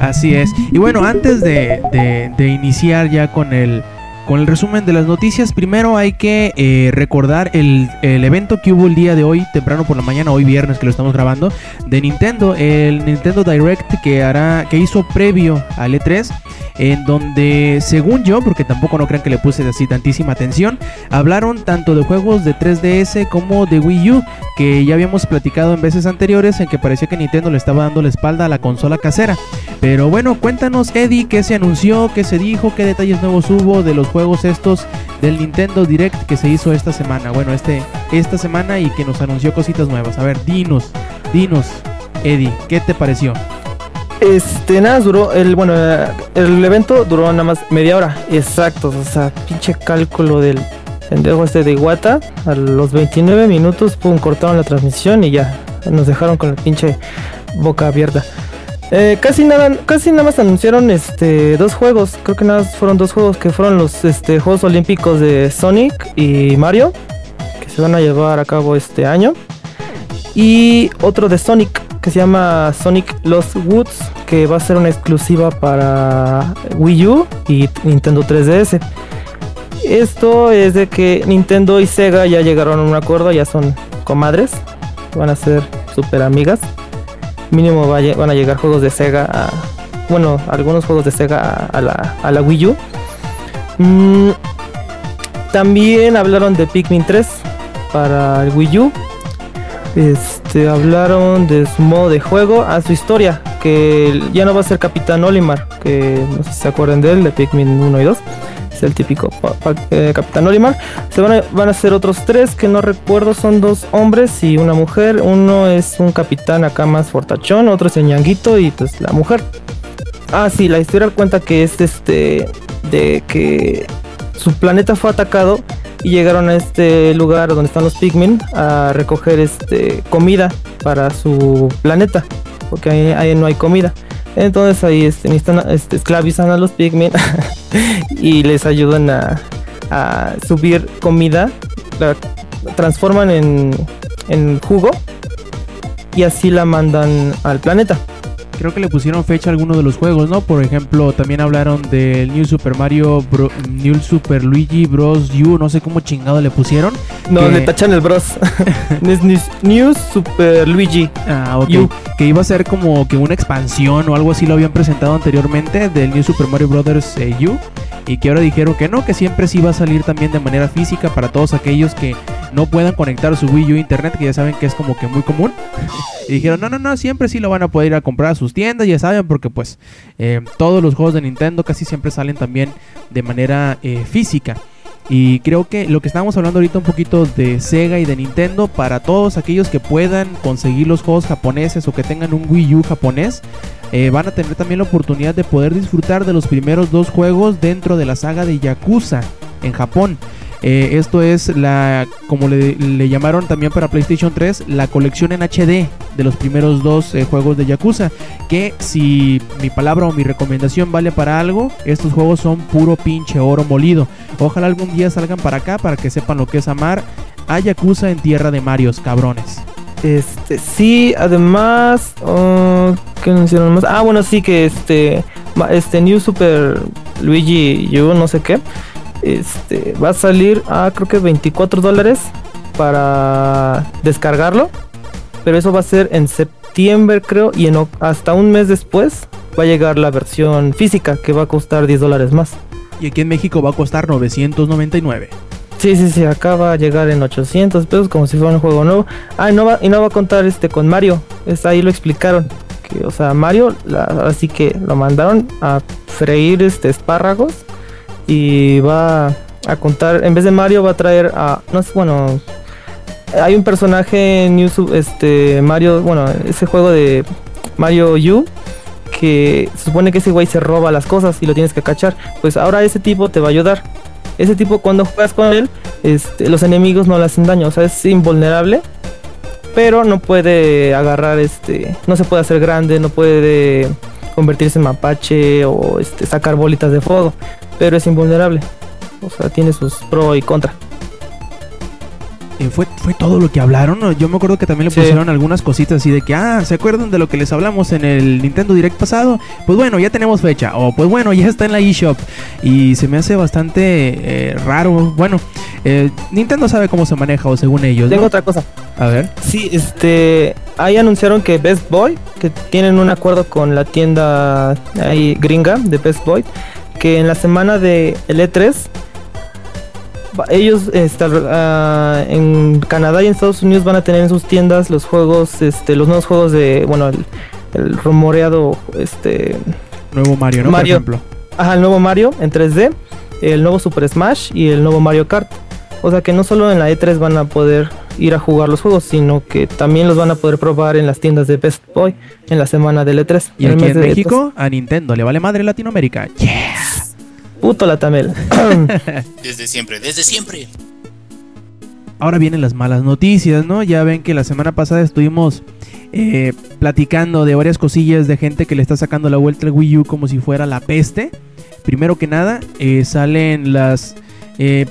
Así es. Y bueno, antes de, de, de iniciar ya con el con el resumen de las noticias, primero hay que eh, recordar el, el, evento que hubo el día de hoy, temprano por la mañana, hoy viernes que lo estamos grabando, de Nintendo, el Nintendo Direct que hará, que hizo previo al E3, en donde, según yo, porque tampoco no crean que le puse así tantísima atención, hablaron tanto de juegos de 3DS como de Wii U, que ya habíamos platicado en veces anteriores en que parecía que Nintendo le estaba dando la espalda a la consola casera. Pero bueno, cuéntanos, Eddie, qué se anunció, qué se dijo, qué detalles nuevos hubo de los juegos estos del Nintendo Direct que se hizo esta semana. Bueno, este esta semana y que nos anunció cositas nuevas. A ver, dinos, dinos, Eddie, ¿qué te pareció? Este, nada, duró, el, bueno, el evento duró nada más media hora, exacto, o sea, pinche cálculo del pendejo este de Iwata, a los 29 minutos, pum, cortaron la transmisión y ya, nos dejaron con la pinche boca abierta. Eh, casi nada, casi nada más anunciaron este dos juegos, creo que nada fueron dos juegos que fueron los este, Juegos Olímpicos de Sonic y Mario, que se van a llevar a cabo este año. Y otro de Sonic, que se llama Sonic Lost Woods, que va a ser una exclusiva para Wii U y Nintendo 3DS. Esto es de que Nintendo y Sega ya llegaron a un acuerdo, ya son comadres, van a ser super amigas. Mínimo van a llegar juegos de Sega a, bueno, algunos juegos de Sega a, a, la, a la, Wii U. Mm, también hablaron de Pikmin 3 para el Wii U. Este, hablaron de su modo de juego, a su historia, que ya no va a ser Capitán Olimar, que no sé si se acuerdan de él, de Pikmin 1 y 2, el típico eh, Capitán Olimar. Se van a, van a ser otros tres que no recuerdo, son dos hombres y una mujer. Uno es un capitán acá más fortachón, otro es el ñanguito y pues la mujer. Ah, sí, la historia cuenta que es este, de que su planeta fue atacado y llegaron a este lugar donde están los Pikmin a recoger este comida para su planeta porque ahí no hay comida entonces ahí este, este, esclavizan a los Pikmin y les ayudan a, a subir comida la transforman en, en jugo y así la mandan al planeta creo que le pusieron fecha a algunos de los juegos, ¿no? Por ejemplo, también hablaron del New Super Mario Bro, New Super Luigi Bros. U, no sé cómo chingado le pusieron. No, que... le tachan el Bros. New Super Luigi. Ah, ok. U. Que iba a ser como que una expansión o algo así lo habían presentado anteriormente del New Super Mario Brothers eh, U. Y que ahora dijeron que no, que siempre sí va a salir también de manera física para todos aquellos que no puedan conectar su Wii U a internet, que ya saben que es como que muy común. y dijeron, no, no, no, siempre sí lo van a poder ir a comprar a sus tiendas, ya saben, porque pues eh, todos los juegos de Nintendo casi siempre salen también de manera eh, física. Y creo que lo que estábamos hablando ahorita un poquito de Sega y de Nintendo, para todos aquellos que puedan conseguir los juegos japoneses o que tengan un Wii U japonés, eh, van a tener también la oportunidad de poder disfrutar de los primeros dos juegos dentro de la saga de Yakuza en Japón. Eh, esto es la, como le, llamaron también para PlayStation 3, la colección en HD de los primeros dos eh, juegos de Yakuza. Que si mi palabra o mi recomendación vale para algo, estos juegos son puro pinche oro molido. Ojalá algún día salgan para acá para que sepan lo que es amar a Yakuza en tierra de Marios, cabrones. Este, sí, además, uh, ¿qué anunciaron más? Ah, bueno, sí que este, este New Super Luigi, yo no sé qué este va a salir a creo que 24 dólares para descargarlo pero eso va a ser en septiembre creo y en, hasta un mes después va a llegar la versión física que va a costar 10 dólares más y aquí en México va a costar 999 Sí, sí, sí, acá va a llegar en 800 pesos como si fuera un juego nuevo. Ah, y no va, y no va a contar este con Mario. Está ahí lo explicaron. Que, o sea, Mario, la, así que lo mandaron a freír este espárragos. Y va a contar, en vez de Mario va a traer a, no bueno, hay un personaje en YouTube, este, Mario, bueno, ese juego de Mario U, que se supone que ese güey se roba las cosas y lo tienes que cachar. Pues ahora ese tipo te va a ayudar. Ese tipo cuando juegas con él, este, los enemigos no le hacen daño, o sea, es invulnerable. Pero no puede agarrar, este, no se puede hacer grande, no puede convertirse en mapache o este, sacar bolitas de fuego, pero es invulnerable. O sea, tiene sus pro y contra. Eh, fue, fue todo lo que hablaron. Yo me acuerdo que también le Sí. pusieron algunas cositas así de que, ah, ¿se acuerdan de lo que les hablamos en el Nintendo Direct pasado? Pues bueno, ya tenemos fecha. O pues bueno, ya está en la eShop. Y se me hace bastante eh, raro. Bueno, eh, Nintendo sabe cómo se maneja, o según ellos. ¿no? Tengo otra cosa. A ver. Sí, este, ahí anunciaron que Best Boy, que tienen un acuerdo con la tienda ahí gringa de Best Boy, que en la semana de el E3 va- ellos este, ah, en Canadá y en Estados Unidos van a tener en sus tiendas los juegos, este, los nuevos juegos de, bueno, el, el rumoreado, este, Nuevo Mario, ¿no? Mario. Por ejemplo. Ajá, el nuevo Mario en 3D, el nuevo Super Smash y el nuevo Mario Kart. O sea que no solo en la E3 van a poder ir a jugar los juegos, sino que también los van a poder probar en las tiendas de Best Boy en la semana del E3. Y el aquí mes en de México, a Nintendo le vale madre Latinoamérica. Yeah. E3. Puto la Tamel. Desde siempre, desde siempre. Ahora vienen las malas noticias, ¿no? Ya ven que la semana pasada estuvimos eh, platicando de varias cosillas de gente que le está sacando la vuelta al Wii U como si fuera la peste. Primero que nada, eh, salen las. eh,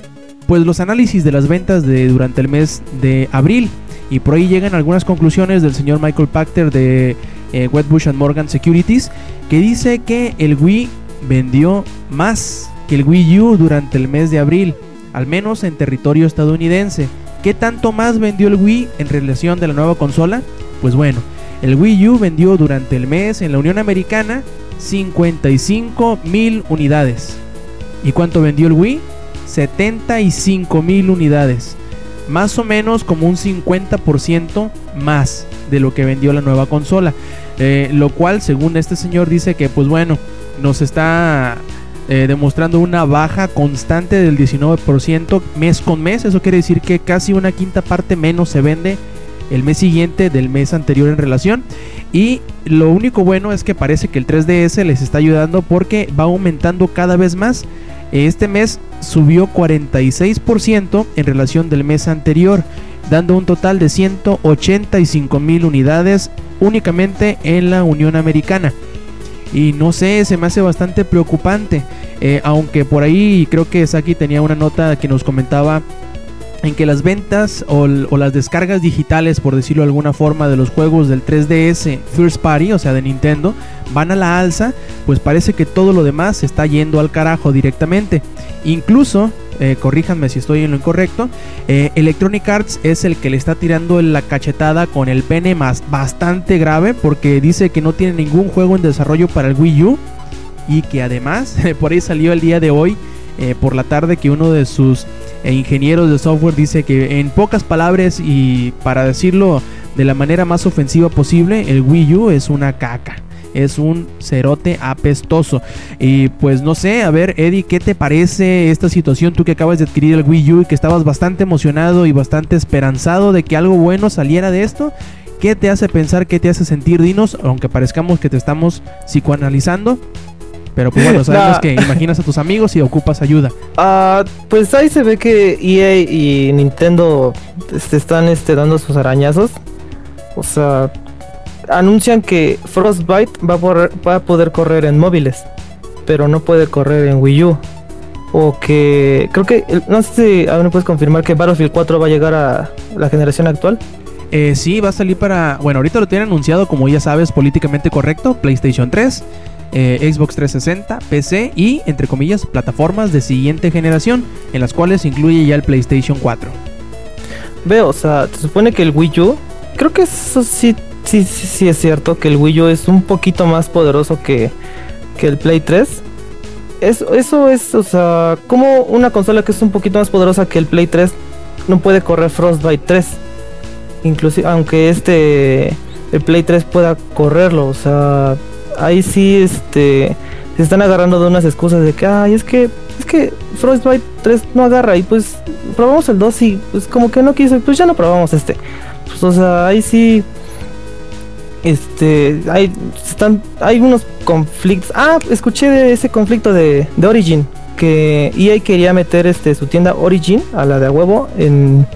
pues los análisis de las ventas de durante el mes de abril. Y por ahí llegan algunas conclusiones del señor Michael Pachter de eh, Wedbush and Morgan Securities. Que dice que el Wii vendió más que el Wii U durante el mes de abril. Al menos en territorio estadounidense. ¿Qué tanto más vendió el Wii en relación de la nueva consola? Pues bueno, el Wii U vendió durante el mes en la Unión Americana 55 mil unidades. ¿Y cuánto vendió el Wii? 75 mil unidades. Más o menos como un 50% más de lo que vendió la nueva consola. Eh, lo cual, según este señor, dice que, pues bueno, nos está eh, demostrando una baja constante del 19% mes con mes. Eso quiere decir que casi una quinta parte menos se vende el mes siguiente del mes anterior en relación. Y lo único bueno es que parece que el 3DS les está ayudando porque va aumentando cada vez más. Este mes subió 46% en relación del mes anterior, dando un total de 185 mil unidades únicamente en la Unión Americana. Y no sé, se me hace bastante preocupante. Eh, aunque por ahí creo que Saki tenía una nota que nos comentaba en que las ventas o, las descargas digitales, por decirlo de alguna forma, de los juegos del 3DS First Party, o sea, de Nintendo, van a la alza, pues parece que todo lo demás está yendo al carajo directamente. Incluso, eh, corríjanme si estoy en lo incorrecto, eh, Electronic Arts es el que le está tirando la cachetada con el pene más bastante grave porque dice que no tiene ningún juego en desarrollo para el Wii U y que además por ahí salió el día de hoy eh, por la tarde que uno de sus ingenieros de software dice que en pocas palabras y para decirlo de la manera más ofensiva posible el Wii U es una caca es un cerote apestoso y pues no sé, a ver Eddie, ¿qué te parece esta situación? Tú que acabas de adquirir el Wii U y que estabas bastante emocionado y bastante esperanzado de que algo bueno saliera de esto. ¿Qué te hace pensar? ¿Qué te hace sentir? Dinos, aunque parezcamos que te estamos psicoanalizando. Pero pues bueno, sabemos Nah. que imaginas a tus amigos y ocupas ayuda. Ah, pues ahí se ve que EA y Nintendo este, están este, dando sus arañazos. O sea, anuncian que Frostbite va a, poder, va a poder correr en móviles, pero no puede correr en Wii U. O que creo que, no sé si aún me puedes confirmar que Battlefield 4 va a llegar a la generación actual. Eh, sí, va a salir para. Bueno, ahorita lo tienen anunciado, como ya sabes, políticamente correcto: PlayStation 3, eh, Xbox 360, PC y, entre comillas, plataformas de siguiente generación, en las cuales incluye ya el PlayStation 4. Veo, o sea, se supone que el Wii U, creo que eso sí, sí, sí, es cierto, que el Wii U es un poquito más poderoso que, que el Play 3. eso, eso es, o sea, como una consola que es un poquito más poderosa que el Play 3 no puede correr Frostbite 3. Inclusive, aunque este, el Play 3 pueda correrlo, o sea, ahí sí, este, se están agarrando de unas excusas de que, ay, es que, es que Frostbite 3 no agarra y pues probamos el 2 y pues como que no quiso, pues ya no probamos este. Pues, o sea, ahí sí, este, hay, están, hay unos conflictos. Ah, escuché de ese conflicto de, de Origin. Que EA quería meter este, su tienda Origin, a la de a huevo, en,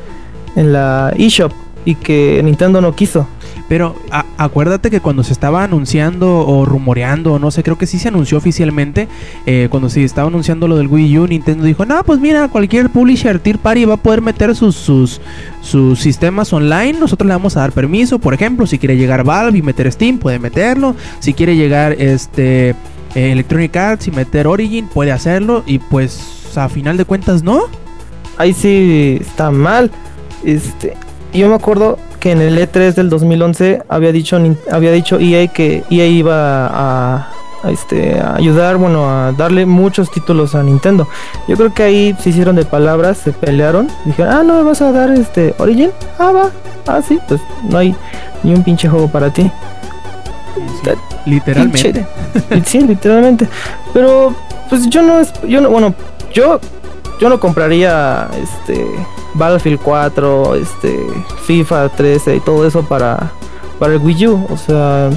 en la eShop. Y que Nintendo no quiso. Pero acuérdate que cuando se estaba anunciando o rumoreando, no sé, creo que sí se anunció oficialmente, eh, cuando se estaba anunciando lo del Wii U, Nintendo dijo, no, pues mira, cualquier publisher tier party va a poder meter sus, sus, sus sistemas online, nosotros le vamos a dar permiso, por ejemplo, si quiere llegar Valve y meter Steam, puede meterlo, si quiere llegar este eh, Electronic Arts y meter Origin, puede hacerlo, y pues a final de cuentas no. Ahí sí está mal. Este, yo me acuerdo que en el E3 del 2011 había dicho había dicho EA que EA iba a, a, este a ayudar, bueno, a darle muchos títulos a Nintendo. Yo creo que ahí se hicieron de palabras, se pelearon, dijeron, "Ah, no me vas a dar este Origin." Ah, va. Ah, sí, pues no hay ni un pinche juego para ti. Literalmente. Pinche- sí, literalmente. Pero pues yo no es yo no bueno, yo yo no compraría este Battlefield 4, este FIFA 13 y todo eso para para el Wii U, o sea,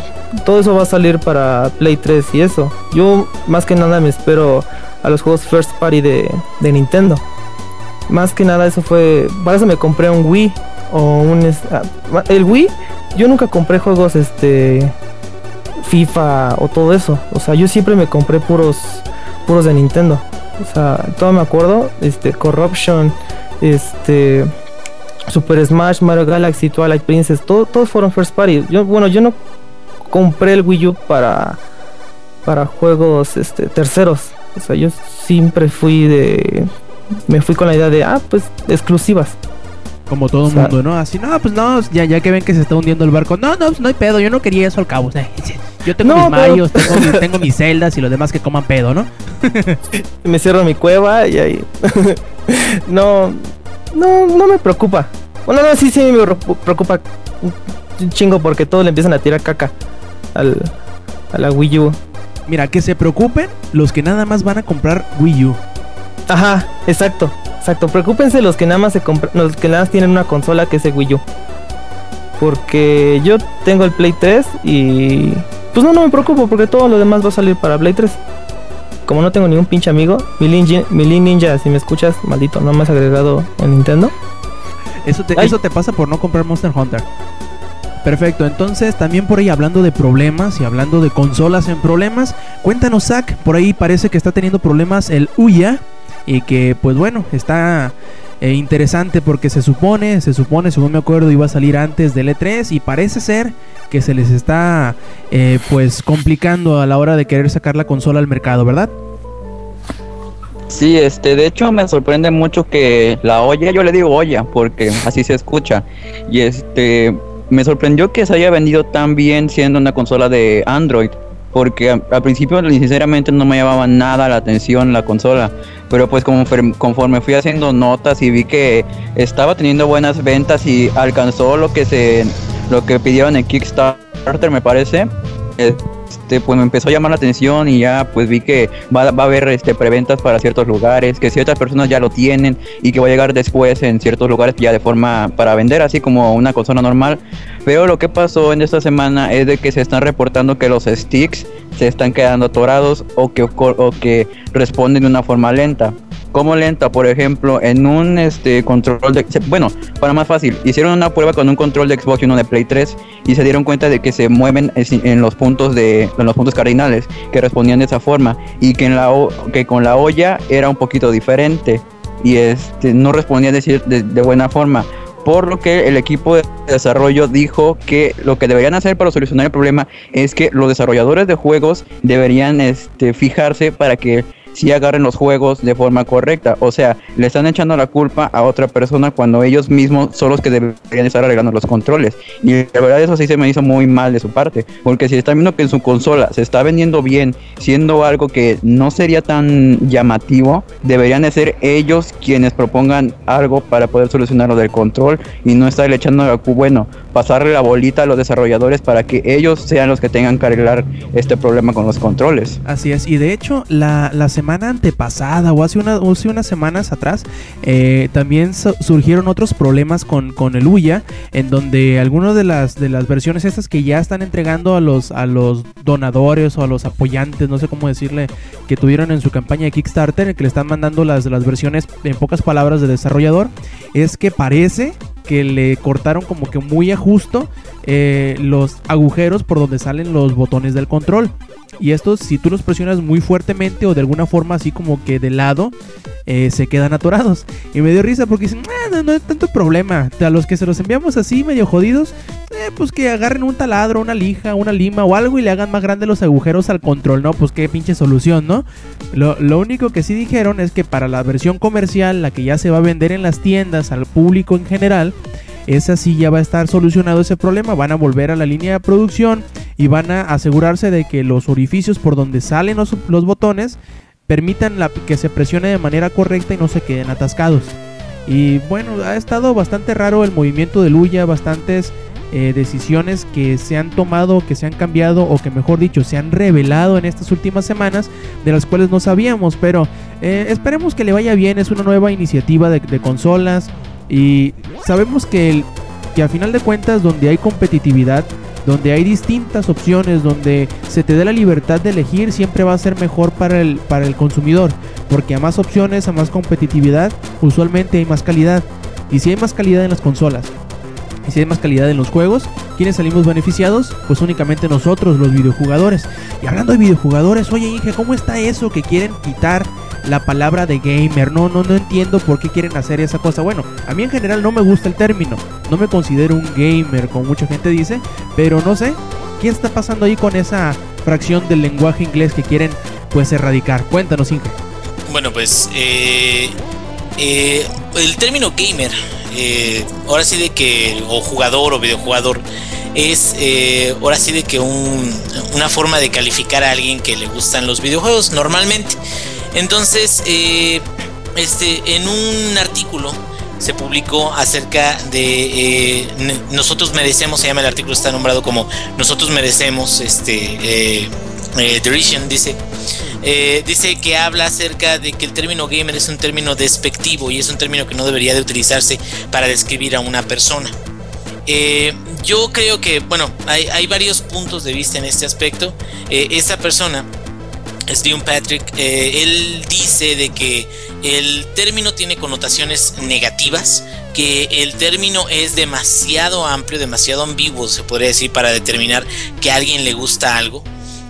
todo eso va a salir para Play 3 y eso. Yo más que nada me espero a los juegos first party de, de Nintendo. Más que nada eso fue, para eso me compré un Wii o un ah, el Wii yo nunca compré juegos este FIFA o todo eso. O sea, yo siempre me compré puros puros de Nintendo. O sea, todo me acuerdo, este Corruption, este Super Smash, Mario Galaxy, Twilight Princess, todo, todos fueron first party. Yo bueno, yo no compré el Wii U para para juegos este terceros. O sea, yo siempre fui de me fui con la idea de ah, pues exclusivas. Como todo O el sea- mundo, ¿no? Así, no, pues no, ya, ya que ven que se está hundiendo el barco. No, no, pues no hay pedo, yo no quería eso al cabo. o sea, yo tengo No, mis pero- Marios, tengo, mis- tengo mis celdas y los demás que coman pedo, ¿no? me cierro mi cueva y ahí no no no me preocupa. Bueno no sí sí me preocupa un chingo porque todos le empiezan a tirar caca al a la Wii U. Mira, que se preocupen los que nada más van a comprar Wii U. ajá exacto exacto. Preocúpense los que nada más se compran los que nada más tienen una consola que es el Wii U. Porque yo tengo el Play 3 y pues no no me preocupo porque todo lo demás va a salir para Play 3 como no tengo ningún pinche amigo, mi Ninja, Ninja, si me escuchas, maldito, no me has agregado en Nintendo. Eso te, Ay. eso te pasa por no comprar Monster Hunter. Perfecto, entonces también por ahí hablando de problemas y hablando de consolas en problemas, cuéntanos Zack, por ahí parece que está teniendo problemas el Uya y que pues bueno, está eh, interesante porque se supone, se supone, según me acuerdo, iba a salir antes del E3 y parece ser que se les está eh, pues complicando a la hora de querer sacar la consola al mercado, ¿verdad? Sí, este, de hecho me sorprende mucho que la olla, yo le digo olla porque así se escucha, y este, me sorprendió que se haya vendido tan bien siendo una consola de Android, porque al principio sinceramente no me llamaba nada la atención la consola, pero pues conforme fui haciendo notas y vi que estaba teniendo buenas ventas y alcanzó lo que se, lo que pidieron en Kickstarter me parece, este, pues me empezó a llamar la atención y ya pues vi que va, va a haber este preventas para ciertos lugares, que ciertas personas ya lo tienen y que va a llegar después en ciertos lugares ya de forma para vender así como una consola normal. Pero lo que pasó en esta semana es de que se están reportando que los sticks se están quedando atorados o que, o que responden de una forma lenta. Como lenta, por ejemplo, en un este control de bueno, para más fácil, hicieron una prueba con un control de Xbox y uno de Play 3 y se dieron cuenta de que se mueven en los puntos de en los puntos cardinales que respondían de esa forma y que en la que con la olla era un poquito diferente y este no respondía de, cier- de, de buena forma por lo que el equipo de desarrollo dijo que lo que deberían hacer para solucionar el problema es que los desarrolladores de juegos deberían este, fijarse para que sí agarren los juegos de forma correcta. O sea, le están echando la culpa a otra persona cuando ellos mismos son los que deberían estar arreglando los controles. Y la verdad eso sí se me hizo muy mal de su parte, porque si están viendo que en su consola se está vendiendo bien, siendo algo que no sería tan llamativo, deberían de ser ellos quienes propongan algo para poder solucionar lo del control y no estar echando la cu- bueno, pasarle la bolita a los desarrolladores para que ellos sean los que tengan que arreglar este problema con los controles. Así es, y de hecho la, la semana antepasada o hace, hace unas semanas atrás eh, también su- surgieron otros problemas con, con el Uya, en donde algunas de las, de las versiones estas que ya están entregando a los, a los donadores o a los apoyantes, no sé cómo decirle, que tuvieron en su campaña de Kickstarter, que le están mandando las, las versiones en pocas palabras de desarrollador, es que parece que le cortaron como que muy a justo eh, los agujeros por donde salen los botones del control. Y estos, si tú los presionas muy fuertemente o de alguna forma así como que de lado, eh, se quedan atorados. Y me dio risa porque dicen, "Ah, no, no hay tanto problema. A los que se los enviamos así medio jodidos, eh, pues que agarren un taladro, una lija, una lima o algo y le hagan más grandes los agujeros al control, ¿no? Pues qué pinche solución, ¿no? Lo, lo único que sí dijeron es que para la versión comercial, la que ya se va a vender en las tiendas al público en general, esa sí ya va a estar solucionado ese problema. Van a volver a la línea de producción y van a asegurarse de que los orificios por donde salen los, botones permitan que se presione de manera correcta y no se queden atascados. Y bueno, ha estado bastante raro el movimiento de Luya, bastantes eh, decisiones que se han tomado, que se han cambiado o que mejor dicho se han revelado en estas últimas semanas de las cuales no sabíamos, pero eh, esperemos que le vaya bien, es una nueva iniciativa de consolas y sabemos que, el- que a final de cuentas donde hay competitividad, donde hay distintas opciones, donde se te dé la libertad de elegir, siempre va a ser mejor para el, para el consumidor, porque a más opciones, a más competitividad, usualmente hay más calidad. Y si hay más calidad en las consolas, y si hay más calidad en los juegos, ¿quiénes salimos beneficiados? Pues únicamente nosotros, los videojugadores. Y hablando de videojugadores, oye Inge, ¿cómo está eso que quieren quitar la palabra de gamer? No, no, no entiendo por qué quieren hacer esa cosa. Bueno, a mí en general no me gusta el término. No me considero un gamer, como mucha gente dice, pero no sé. ¿Qué está pasando ahí con esa fracción del lenguaje inglés que quieren pues erradicar? Cuéntanos, Inge. Bueno, pues eh, eh, el término gamer, eh, ahora sí de que, o jugador o videojugador, es eh, ahora sí de que un- una forma de calificar a alguien que le gustan los videojuegos normalmente. Entonces, eh, este, en un artículo se publicó acerca de eh, nosotros merecemos, se llama el artículo, está nombrado como nosotros merecemos, este, eh, eh, Derision dice, dice que habla acerca de que el término gamer es un término despectivo y es un término que no debería de utilizarse para describir a una persona. Yo creo que, bueno, hay, hay varios puntos de vista en este aspecto. Esta persona, Steven Patrick, eh, él dice de que el término tiene connotaciones negativas, que el término es demasiado amplio, demasiado ambiguo, se podría decir, para determinar que a alguien le gusta algo.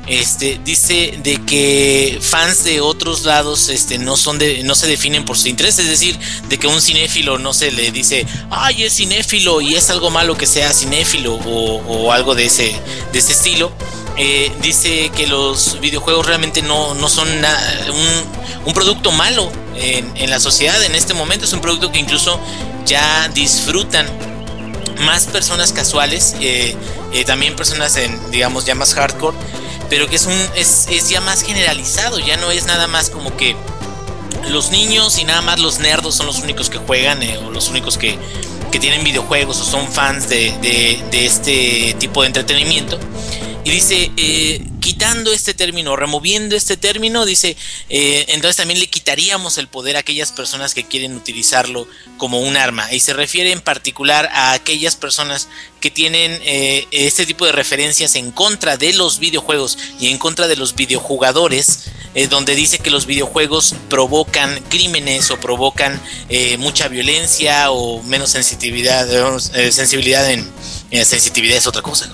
Este dice de que fans de otros lados este no son de no se definen por su interés, es decir, de que un cinéfilo no se le dice, "Ay, es cinéfilo y es algo malo que sea cinéfilo" o, o algo de ese de ese estilo. Eh, dice que los videojuegos realmente no, no son un, un producto malo en, la sociedad en este momento, es un producto que incluso ya disfrutan más personas casuales, eh, eh, también personas en, digamos, ya más hardcore, pero que es, un, es, es ya más generalizado, ya no es nada más como que los niños y nada más los nerdos son los únicos que juegan o los únicos que, que tienen videojuegos o son fans de- de este tipo de entretenimiento. Y dice, eh, quitando este término, removiendo este término, dice, eh, entonces también le quitaríamos el poder a aquellas personas que quieren utilizarlo como un arma. Y se refiere en particular a aquellas personas que tienen eh, este tipo de referencias en contra de los videojuegos y en contra de los videojugadores, eh, donde dice que los videojuegos provocan crímenes o provocan eh, mucha violencia o menos sensitividad, eh, sensibilidad en... eh, sensitividad es otra cosa.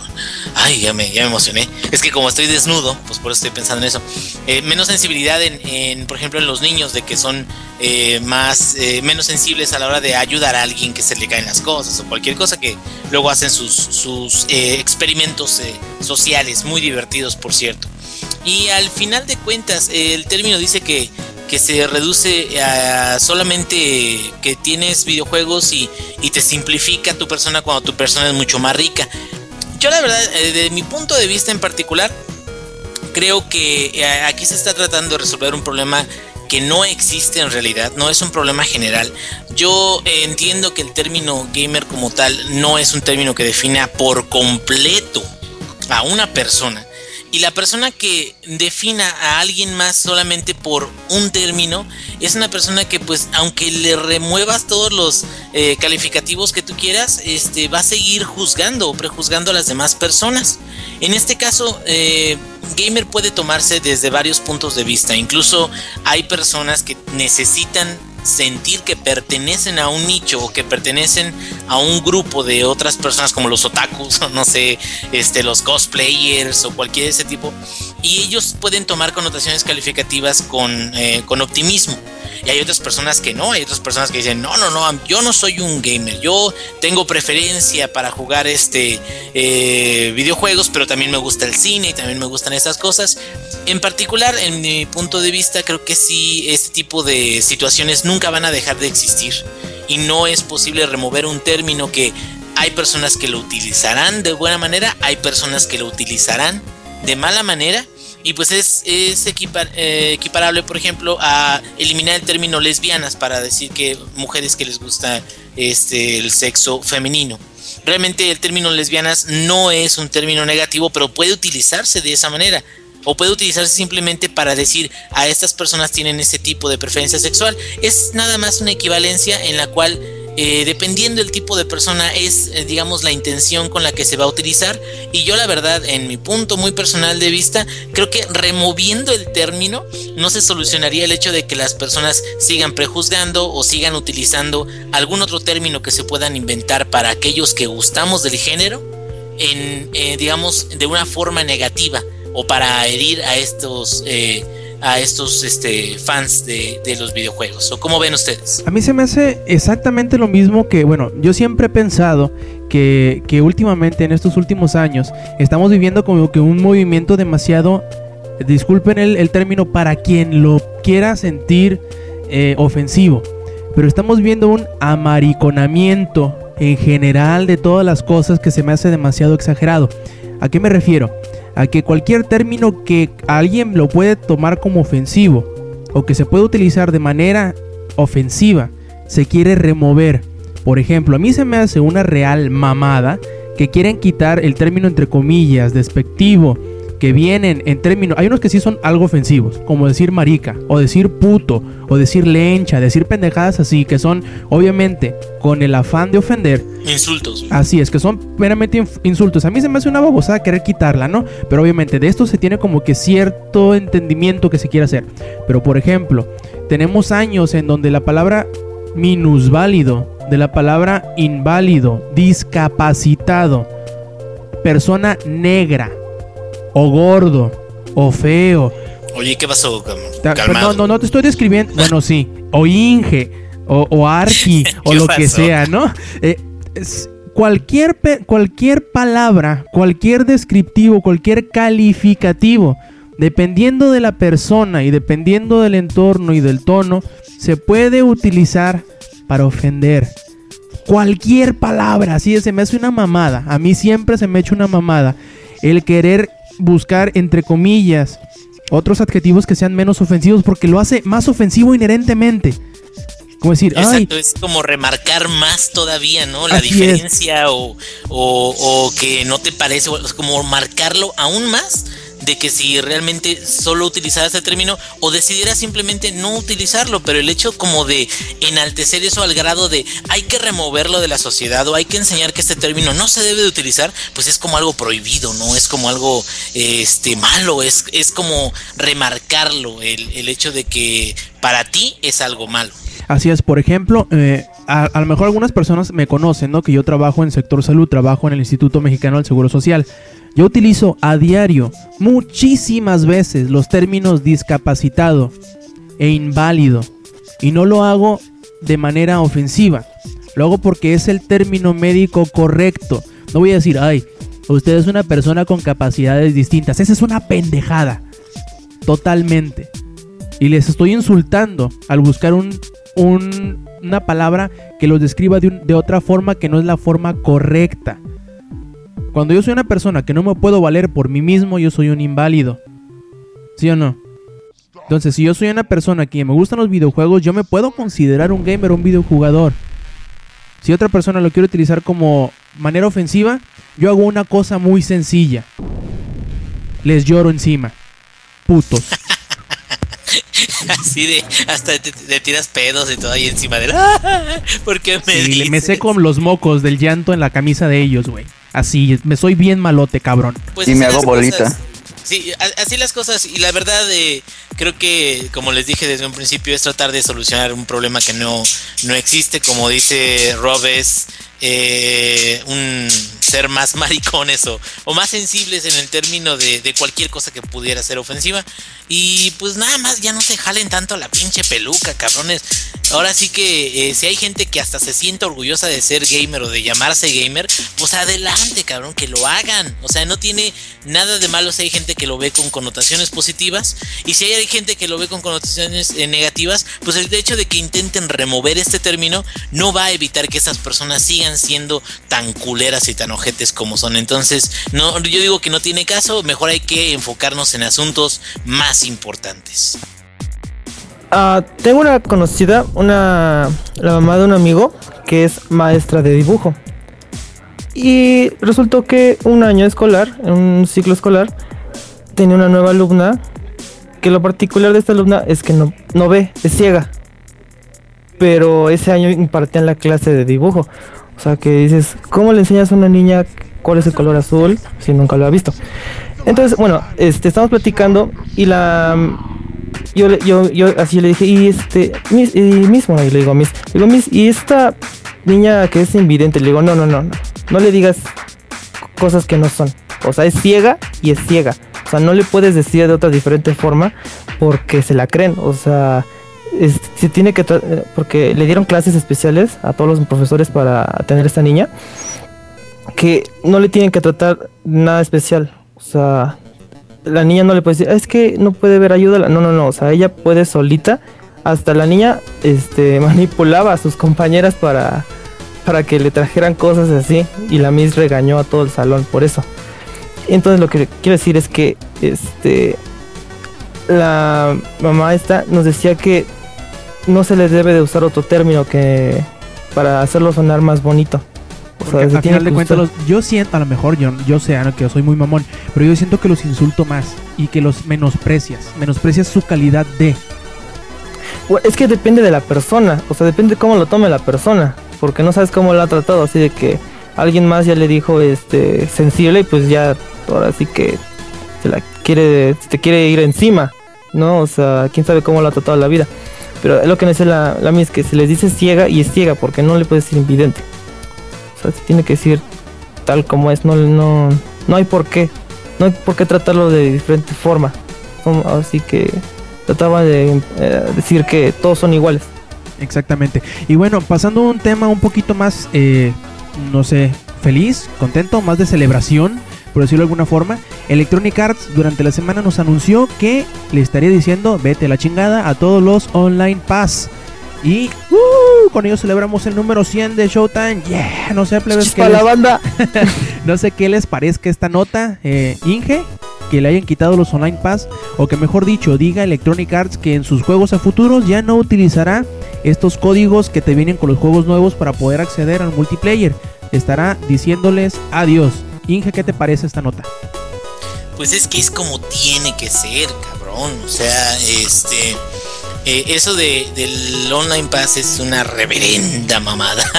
Ay, ya me, ya me emocioné. Es que como estoy desnudo, pues por eso estoy pensando en eso. Eh, menos sensibilidad en, en, por ejemplo, en los niños, de que son eh, más, eh, menos sensibles a la hora de ayudar a alguien que se le caen las cosas o cualquier cosa que luego hacen sus, sus eh, experimentos eh, sociales, muy divertidos, por cierto. Y al final de cuentas, el término dice que, que se reduce a solamente que tienes videojuegos y, y te simplifica tu persona cuando tu persona es mucho más rica. Yo la verdad, eh, de mi punto de vista en particular, creo que eh, aquí se está tratando de resolver un problema que no existe en realidad, no es un problema general. Yo eh, entiendo que el término gamer como tal no es un término que defina por completo a una persona. Y la persona que defina a alguien más solamente por un término es una persona que pues aunque le remuevas todos los eh, calificativos que tú quieras, este, va a seguir juzgando o prejuzgando a las demás personas. En este caso, eh, gamer puede tomarse desde varios puntos de vista. Incluso hay personas que necesitan sentir que pertenecen a un nicho o que pertenecen a un grupo de otras personas como los otakus no sé, este, los cosplayers o cualquier de ese tipo y ellos pueden tomar connotaciones calificativas con, eh, con optimismo. Y hay otras personas que no, hay otras personas que dicen, no, no, no, yo no soy un gamer, yo tengo preferencia para jugar este eh, videojuegos, pero también me gusta el cine y también me gustan esas cosas. En particular, en mi punto de vista, creo que sí, este tipo de situaciones nunca van a dejar de existir. Y no es posible remover un término que hay personas que lo utilizarán de buena manera, hay personas que lo utilizarán de mala manera y pues es, es eh, equiparable, por ejemplo, a eliminar el término lesbianas para decir que mujeres que les gusta este, el sexo femenino. Realmente el término lesbianas no es un término negativo, pero puede utilizarse de esa manera. O puede utilizarse simplemente para decir a estas personas tienen ese tipo de preferencia sexual. Es nada más una equivalencia en la cual eh, dependiendo del tipo de persona es eh, digamos la intención con la que se va a utilizar. Y yo la verdad en mi punto muy personal de vista creo que removiendo el término no se solucionaría el hecho de que las personas sigan prejuzgando o sigan utilizando algún otro término que se puedan inventar para aquellos que gustamos del género en eh, digamos de una forma negativa o para herir a estos a estos este, fans de, los videojuegos. ¿O cómo ven ustedes? A mí se me hace exactamente lo mismo que, bueno, yo siempre he pensado que, que últimamente, en estos últimos años, estamos viviendo como que un movimiento demasiado, disculpen el, término, para quien lo quiera sentir eh, ofensivo, pero estamos viendo un amariconamiento en general de todas las cosas que se me hace demasiado exagerado. ¿A qué me refiero? A que cualquier término que alguien lo puede tomar como ofensivo o que se puede utilizar de manera ofensiva se quiere remover. Por ejemplo, a mí se me hace una real mamada que quieren quitar el término entre comillas despectivo que vienen en términos, hay unos que sí son algo ofensivos, como decir marica, o decir puto, o decir lencha, decir pendejadas así, que son obviamente con el afán de ofender. Insultos. Así es, que son meramente insultos. A mí se me hace una babosada querer quitarla, ¿no? Pero obviamente de esto se tiene como que cierto entendimiento que se quiere hacer. Pero por ejemplo, tenemos años en donde la palabra minusválido, de la palabra inválido, discapacitado, persona negra, o gordo, o feo. Oye, ¿qué pasó? No, no, no te estoy describiendo. Bueno, sí. O Inge, o, o Arki, o lo que sea, ¿no? Eh, cualquier, cualquier palabra, cualquier descriptivo, cualquier calificativo, dependiendo de la persona y dependiendo del entorno y del tono, se puede utilizar para ofender. Cualquier palabra, así se me hace una mamada. A mí siempre se me echa una mamada el querer buscar, entre comillas, otros adjetivos que sean menos ofensivos porque lo hace más ofensivo inherentemente. Como decir, Exacto, es como remarcar más todavía, ¿no? La diferencia o, o, o, que no te parece, es como marcarlo aún más de que si realmente solo utilizara ese término o decidiera simplemente no utilizarlo, pero el hecho como de enaltecer eso al grado de hay que removerlo de la sociedad o hay que enseñar que este término no se debe de utilizar, pues es como algo prohibido, ¿no? Es como algo este malo, es, es como remarcarlo, el, el hecho de que para ti es algo malo. Así es, por ejemplo, eh, a, lo mejor algunas personas me conocen, ¿no? Que yo trabajo en sector salud, trabajo en el Instituto Mexicano del Seguro Social. Yo utilizo a diario muchísimas veces los términos discapacitado e inválido y no lo hago de manera ofensiva. Lo hago porque es el término médico correcto. No voy a decir, ay, usted es una persona con capacidades distintas. Esa es una pendejada. Totalmente. Y les estoy insultando al buscar un, un- una palabra que los describa de, de otra forma que no es la forma correcta. Cuando yo soy una persona que no me puedo valer por mí mismo, yo soy un inválido. ¿Sí o no? Entonces, si yo soy una persona que me gustan los videojuegos, yo me puedo considerar un gamer un videojugador. Si otra persona lo quiere utilizar como manera ofensiva, yo hago una cosa muy sencilla. Les lloro encima. Putos. Así de, hasta te, te tiras pedos y todo ahí encima de la... ¿Por qué me Y le- me dices? seco los mocos del llanto en la camisa de ellos, güey. Así, me soy bien malote, cabrón. Pues Y me hago bolita. cosas. Sí, así las cosas. Y la verdad, eh, creo que, como les dije desde un principio, es tratar de solucionar un problema que no, no existe. Como dice Rob, es eh, un ser más maricones o, más sensibles en el término de, cualquier cosa que pudiera ser ofensiva. Y pues nada más, ya no se jalen tanto la pinche peluca, cabrones. Ahora sí que eh, si hay gente que hasta se sienta orgullosa de ser gamer o de llamarse gamer, pues adelante, cabrón, que lo hagan. O sea, no tiene nada de malo si hay gente que lo ve con connotaciones positivas. Y si hay gente que lo ve con connotaciones eh, negativas, pues el hecho de que intenten remover este término no va a evitar que esas personas sigan siendo tan culeras y tan ojetes como son. Entonces, no, yo digo que no tiene caso, mejor hay que enfocarnos en asuntos más importantes. Ah, tengo una conocida, una la mamá de un amigo que es maestra de dibujo. Y resultó que un año escolar, en un ciclo escolar, tenía una nueva alumna. Que lo particular de esta alumna es que no, no ve, es ciega. Pero ese año impartían la clase de dibujo. O sea que dices, ¿cómo le enseñas a una niña cuál es el color azul si nunca lo ha visto? Entonces, bueno, este, estamos platicando y la yo, le- yo, yo así le dije, y este, mis, y mismo, y le digo, mis, le digo, mis, y esta niña que es invidente, le digo, no, no, no, no, no le digas cosas que no son. O sea, es ciega y es ciega. O sea, no le puedes decir de otra diferente forma porque se la creen. O sea, se tiene que, eh, porque le dieron clases especiales a todos los profesores para tener esta niña, que no le tienen que tratar nada especial. O sea, la niña no le puede decir, "Ah, es que no puede ver ayuda. No, no, no. O sea, ella puede solita. Hasta la niña este, manipulaba a sus compañeras para, para que le trajeran cosas así. Y la Miss regañó a todo el salón por eso. Entonces lo que quiero decir es que este la mamá esta nos decía que no se les debe de usar otro término que para hacerlo sonar más bonito. O Porque se a tiene final de cuentas, los- yo siento, a lo mejor, yo, yo sé Ana, que yo soy muy mamón, pero yo siento que los insulto más y que los menosprecias. Menosprecias su calidad de. Bueno, Es que depende de la persona, o sea, depende cómo lo tome la persona, porque no sabes cómo lo ha tratado, así de que alguien más ya le dijo este sensible y pues ya ahora sí que se la quiere te quiere ir encima, ¿no? O sea, quién sabe cómo lo ha tratado la vida. Pero es lo que me dice la, la Miss, que se les dice ciega y es ciega, porque no le puedes decir invidente. O sea, se tiene que decir tal como es, no, no, no hay por qué, no hay por qué tratarlo de diferente forma. Así que trataba de eh, decir que todos son iguales. Exactamente. Y bueno, pasando a un tema un poquito más, eh, no sé, feliz, contento, más de celebración, por decirlo de alguna forma. Electronic Arts durante la semana nos anunció que le estaría diciendo vete a la chingada a todos los Online Pass. Y ¡uh! con ello celebramos el número 100 de Showtime. Yeah, no sé, plebes, Chispa la banda. no sé qué les parezca esta nota, eh, Inge, que le hayan quitado los Online Pass, o que mejor dicho, diga Electronic Arts que en sus juegos a futuros ya no utilizará estos códigos que te vienen con los juegos nuevos para poder acceder al multiplayer. Estará diciéndoles adiós. Inge, ¿qué te parece esta nota? Pues es que es como tiene que ser, cabrón. O sea, este. eh, eso de, del Online Pass es una reverenda mamada.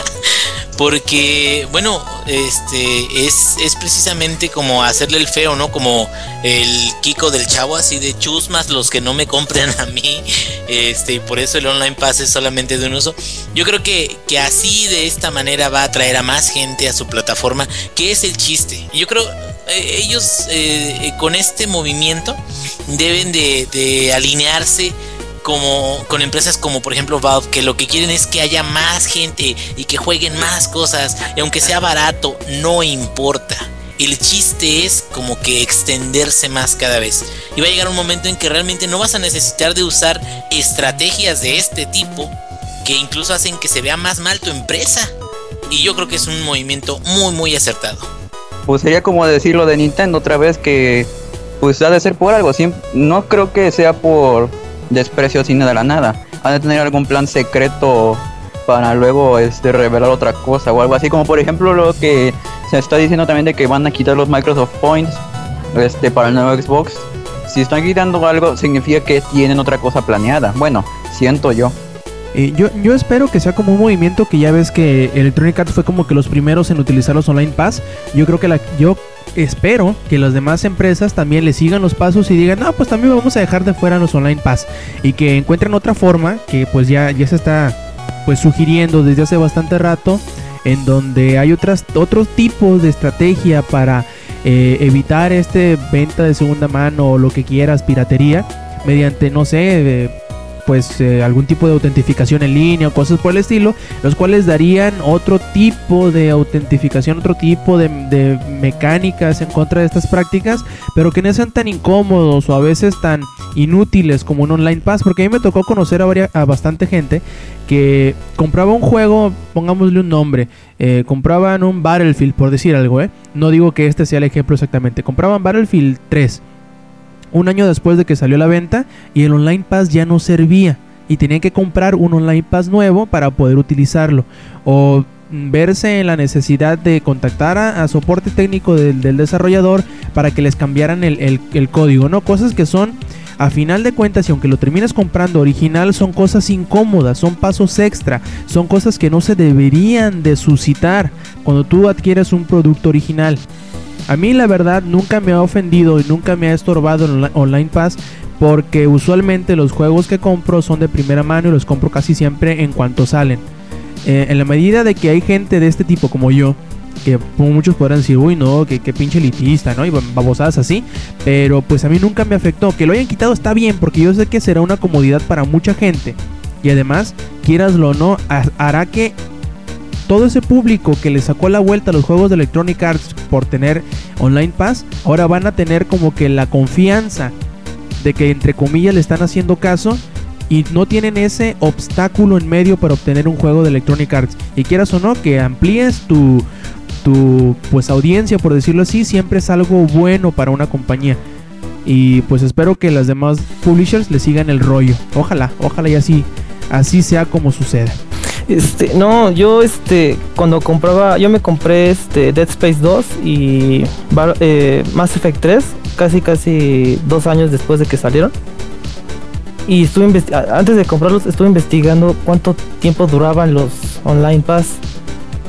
Porque, bueno, este es, es precisamente como hacerle el feo, ¿no? Como el Kiko del chavo, así de chusmas los que no me compren a mí. Este, y por eso el Online Pass es solamente de un uso. Yo creo que, que así de esta manera va a atraer a más gente a su plataforma, que es el chiste. Yo creo eh, ellos eh, con este movimiento deben de, de alinearse como con empresas como por ejemplo Valve que lo que quieren es que haya más gente y que jueguen más cosas y aunque sea barato no importa el chiste es como que extenderse más cada vez. Y va a llegar un momento en que realmente no vas a necesitar de usar estrategias de este tipo que incluso hacen que se vea más mal tu empresa. Y yo creo que es un movimiento muy muy acertado. Pues sería como decirlo de Nintendo otra vez que pues ha de ser por algo. No creo que sea por desprecio cine de la nada. Ha de tener algún plan secreto para luego este revelar otra cosa o algo así como por ejemplo lo que se está diciendo también de que van a quitar los Microsoft Points este para el nuevo Xbox si están quitando algo significa que tienen otra cosa planeada bueno siento yo Eh, yo, yo espero que sea como un movimiento que ya ves que Electronic Arts fue como que los primeros en utilizar los Online Pass. Yo creo que la, yo espero que las demás empresas también le sigan los pasos y digan, no, pues también vamos a dejar de fuera los Online Pass. Y que encuentren otra forma que pues ya, ya se está pues sugiriendo desde hace bastante rato en donde hay otras otros tipos de estrategia para eh, evitar este venta de segunda mano o lo que quieras piratería mediante no sé eh, pues eh, algún tipo de autentificación en línea o cosas por el estilo, los cuales darían otro tipo de autentificación, otro tipo de, mecánicas en contra de estas prácticas, pero que no sean tan incómodos o a veces tan inútiles como un online pass, porque a mí me tocó conocer a, varia- a bastante gente que compraba un juego, pongámosle un nombre, eh, compraban un Battlefield, por decir algo, ¿eh? No digo que este sea el ejemplo exactamente, compraban Battlefield 3 un año después de que salió a la venta y el Online Pass ya no servía y tenían que comprar un Online Pass nuevo para poder utilizarlo o verse en la necesidad de contactar a, soporte técnico del, desarrollador para que les cambiaran el código, ¿no? Cosas que son a final de cuentas y aunque lo termines comprando original son cosas incómodas, son pasos extra, son cosas que no se deberían de suscitar cuando tú adquieres un producto original. A mí la verdad nunca me ha ofendido y nunca me ha estorbado el onli- Online Pass porque usualmente los juegos que compro son de primera mano y los compro casi siempre en cuanto salen. Eh, en la medida de que hay gente de este tipo como yo, que muchos podrán decir, uy no, que, que pinche elitista, ¿no? Y babosadas así, pero pues a mí nunca me afectó. Que lo hayan quitado está bien porque yo sé que será una comodidad para mucha gente. Y además, quieraslo o no, ha- hará que todo ese público que le sacó la vuelta a los juegos de Electronic Arts por tener Online Pass, ahora van a tener como que la confianza de que entre comillas le están haciendo caso y no tienen ese obstáculo en medio para obtener un juego de Electronic Arts. Y quieras o no, que amplíes tu, tu pues audiencia, por decirlo así, siempre es algo bueno para una compañía. Y pues espero que las demás publishers le sigan el rollo. Ojalá, ojalá y así, así sea como suceda. Este, no, yo este, cuando compraba, yo me compré este Dead Space 2 y Bar- eh, Mass Effect 3, casi casi dos años después de que salieron. Y estuve antes de comprarlos estuve investigando cuánto tiempo duraban los online pass.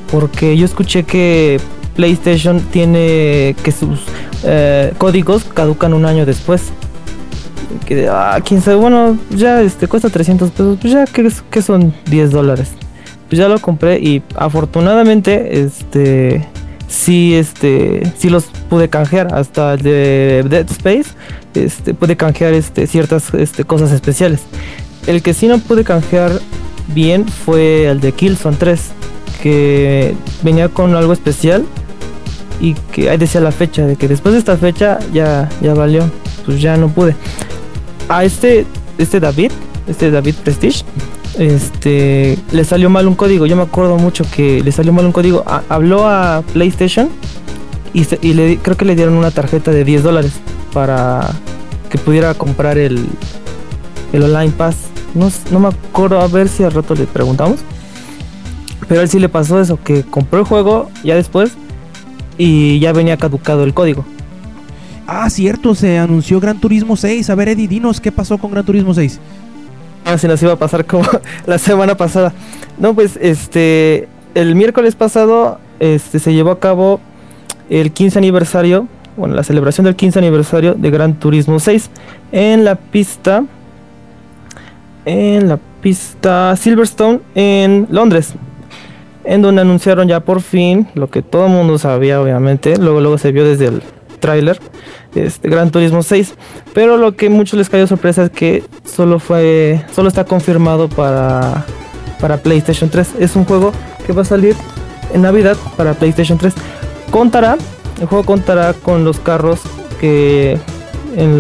Porque yo escuché que PlayStation tiene que sus eh, códigos caducan un año después. Que, ah, quién sabe, bueno, ya este cuesta 300 pesos, pues ya que, que son 10 dólares. Pues ya lo compré y afortunadamente, este, sí, este, sí los pude canjear hasta de Dead Space, este, pude canjear este, ciertas este, cosas especiales. El que sí no pude canjear bien fue el de Killzone 3, que venía con algo especial y que ahí decía la fecha, de que después de esta fecha ya, ya valió, pues ya no pude. A este, este David, este David Prestige, este, le salió mal un código. Yo me acuerdo mucho que le salió mal un código. Habló a PlayStation y, le, creo que le dieron una tarjeta de 10 dólares para que pudiera comprar el, el Online Pass. No, no me acuerdo, a ver si al rato le preguntamos. Pero a él sí le pasó eso, que compró el juego ya después y ya venía caducado el código. Ah, cierto, se anunció Gran Turismo 6. A ver, Eddie, dinos qué pasó con Gran Turismo 6. Ah, se nos iba a pasar como la semana pasada. No, pues este el miércoles pasado este se llevó a cabo el 15 aniversario, bueno, la celebración del 15 aniversario de Gran Turismo 6 en la pista en la pista Silverstone en Londres. En donde anunciaron ya por fin lo que todo el mundo sabía, obviamente. Luego, luego se vio desde el tráiler. Este Gran Turismo 6. Pero lo que muchos les cayó sorpresa es que solo fue. Solo está confirmado para. Para PlayStation 3. Es un juego que va a salir en Navidad para PlayStation 3. Contará el juego contará con los carros que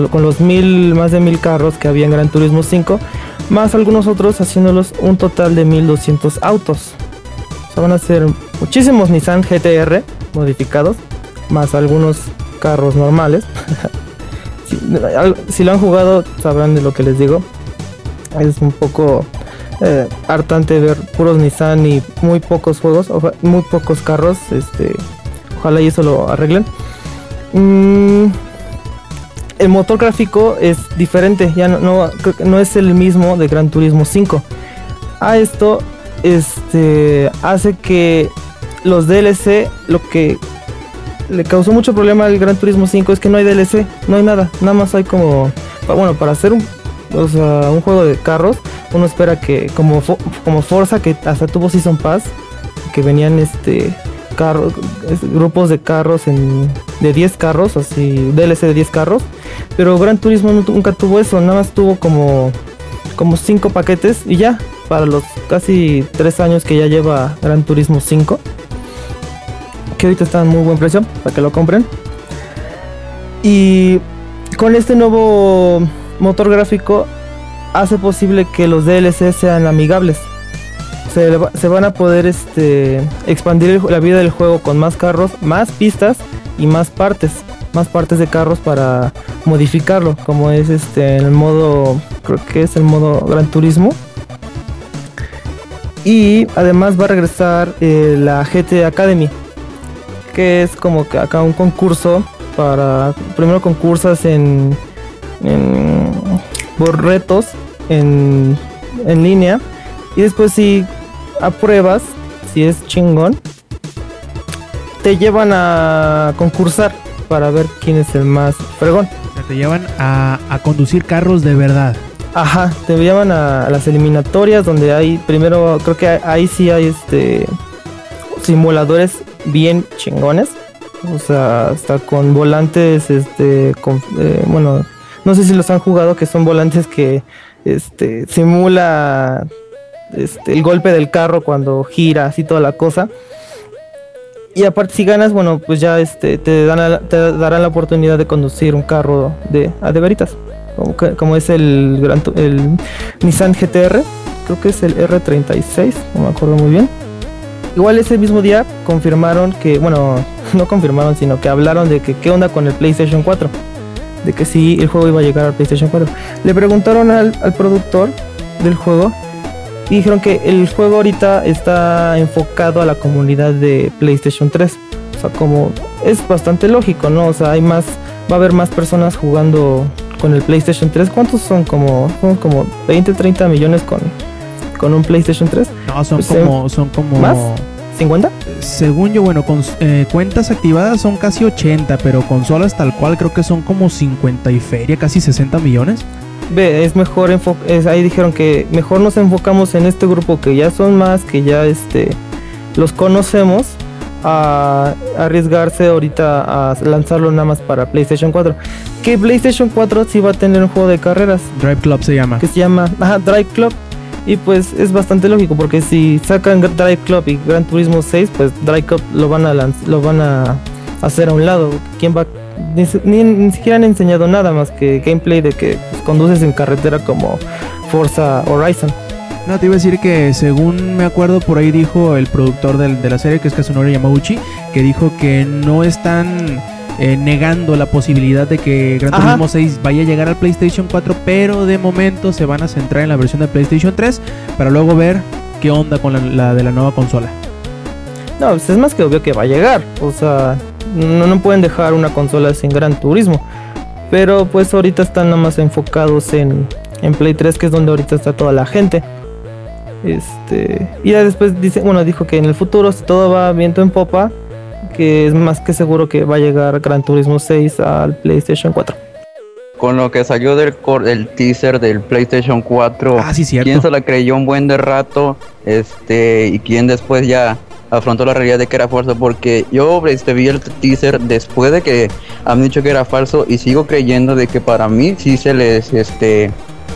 con los mil más de mil carros que había en Gran Turismo 5 más algunos otros haciéndolos un total de 1200 autos o sea, van a ser muchísimos Nissan GTR modificados más algunos carros normales si, lo han jugado sabrán de lo que les digo es un poco eh, hartante ver puros Nissan y muy pocos juegos, muy pocos carros. Este, ojalá y eso lo arreglen. Mm, el motor gráfico es diferente, ya no, no, no es el mismo de Gran Turismo 5. A esto este, hace que los DLC, lo que le causó mucho problema al Gran Turismo 5 es que no hay DLC, no hay nada, nada más hay como, bueno, para hacer un, o sea, un juego de carros, uno espera que como como Forza que hasta tuvo Season Pass, que venían este carros, grupos de carros en, de 10 carros, así DLC de 10 carros, pero Gran Turismo nunca tuvo eso, nada más tuvo como como 5 paquetes y ya para los casi 3 años que ya lleva Gran Turismo 5 que ahorita está en muy buen precio para que lo compren. Y con este nuevo motor gráfico hace posible que los DLC sean amigables. Se, van a poder este, expandir la vida del juego con más carros, más pistas y más partes. Más partes de carros para modificarlo, como es este el modo, creo que es el modo Gran Turismo. Y además va a regresar eh, la GT Academy, que es como que acá un concurso para primero concursas en, en por retos en, en línea y después si apruebas si es chingón te llevan a concursar para ver quién es el más fregón O sea, te llevan a, a conducir carros de verdad. Ajá, te llevan a, a las eliminatorias donde hay primero, creo que ahí sí hay este simuladores bien chingones. O sea, hasta con volantes, este, eh, bueno, no sé si los han jugado, que son volantes que, este, simula, este, el golpe del carro cuando gira, así toda la cosa. Y aparte si ganas, bueno, pues ya, este, te dan, la- te darán la oportunidad de conducir un carro de, a de veritas como, como es el, el Nissan GTR, creo que es el R36, no me acuerdo muy bien. Igual ese mismo día confirmaron que, bueno, no confirmaron, sino que hablaron de que qué onda con el PlayStation 4, de que sí el juego iba a llegar al PlayStation 4. Le preguntaron al, al productor del juego y dijeron que el juego ahorita está enfocado a la comunidad de PlayStation 3. O sea, como es bastante lógico, ¿no? O sea, hay más, va a haber más personas jugando con el PlayStation 3. ¿Cuántos son? Como, como 20, 30 millones con, con un PlayStation 3. No, son Pues, como, son como. ¿más? ¿50? Según yo, bueno, con eh, cuentas activadas son casi 80, pero consolas tal cual creo que son como 50 y feria, casi 60 millones. Ve, es mejor enfo- es, ahí dijeron que mejor nos enfocamos en este grupo que ya son más, que ya este los conocemos a arriesgarse ahorita a lanzarlo nada más para PlayStation 4. Que PlayStation 4 sí va a tener un juego de carreras Drive Club se llama. que se llama ajá, Drive Club y pues es bastante lógico porque si sacan Drive Club y Gran Turismo 6, pues Drive Club lo van a lo van a hacer a un lado. ¿Quién va ni, ni- ni siquiera han enseñado nada más que gameplay de que pues, conduces en carretera como Forza Horizon. No, te iba a decir que según me acuerdo por ahí dijo el productor del- de la serie, que es Kazunori Yamauchi, que dijo que no están eh, negando la posibilidad de que Gran Ajá. Turismo 6 vaya a llegar al PlayStation 4, pero de momento se van a centrar en la versión de PlayStation 3 para luego ver qué onda con la, la de la nueva consola. No, pues es más que obvio que va a llegar. O sea, no, no pueden dejar una consola sin Gran Turismo. Pero pues ahorita están nada más enfocados en, en Play 3, que es donde ahorita está toda la gente. Este, y ya después dice, bueno, dijo que en el futuro, si todo va viento en popa, que es más que seguro que va a llegar Gran Turismo 6 al PlayStation 4. Con lo que salió del, del teaser del PlayStation 4, Ah, sí, cierto. quién se la creyó un buen de rato, este, y quién después ya afrontó la realidad de que era falso, porque yo este, vi el teaser después de que han dicho que era falso y sigo creyendo de que para mí sí se les, este,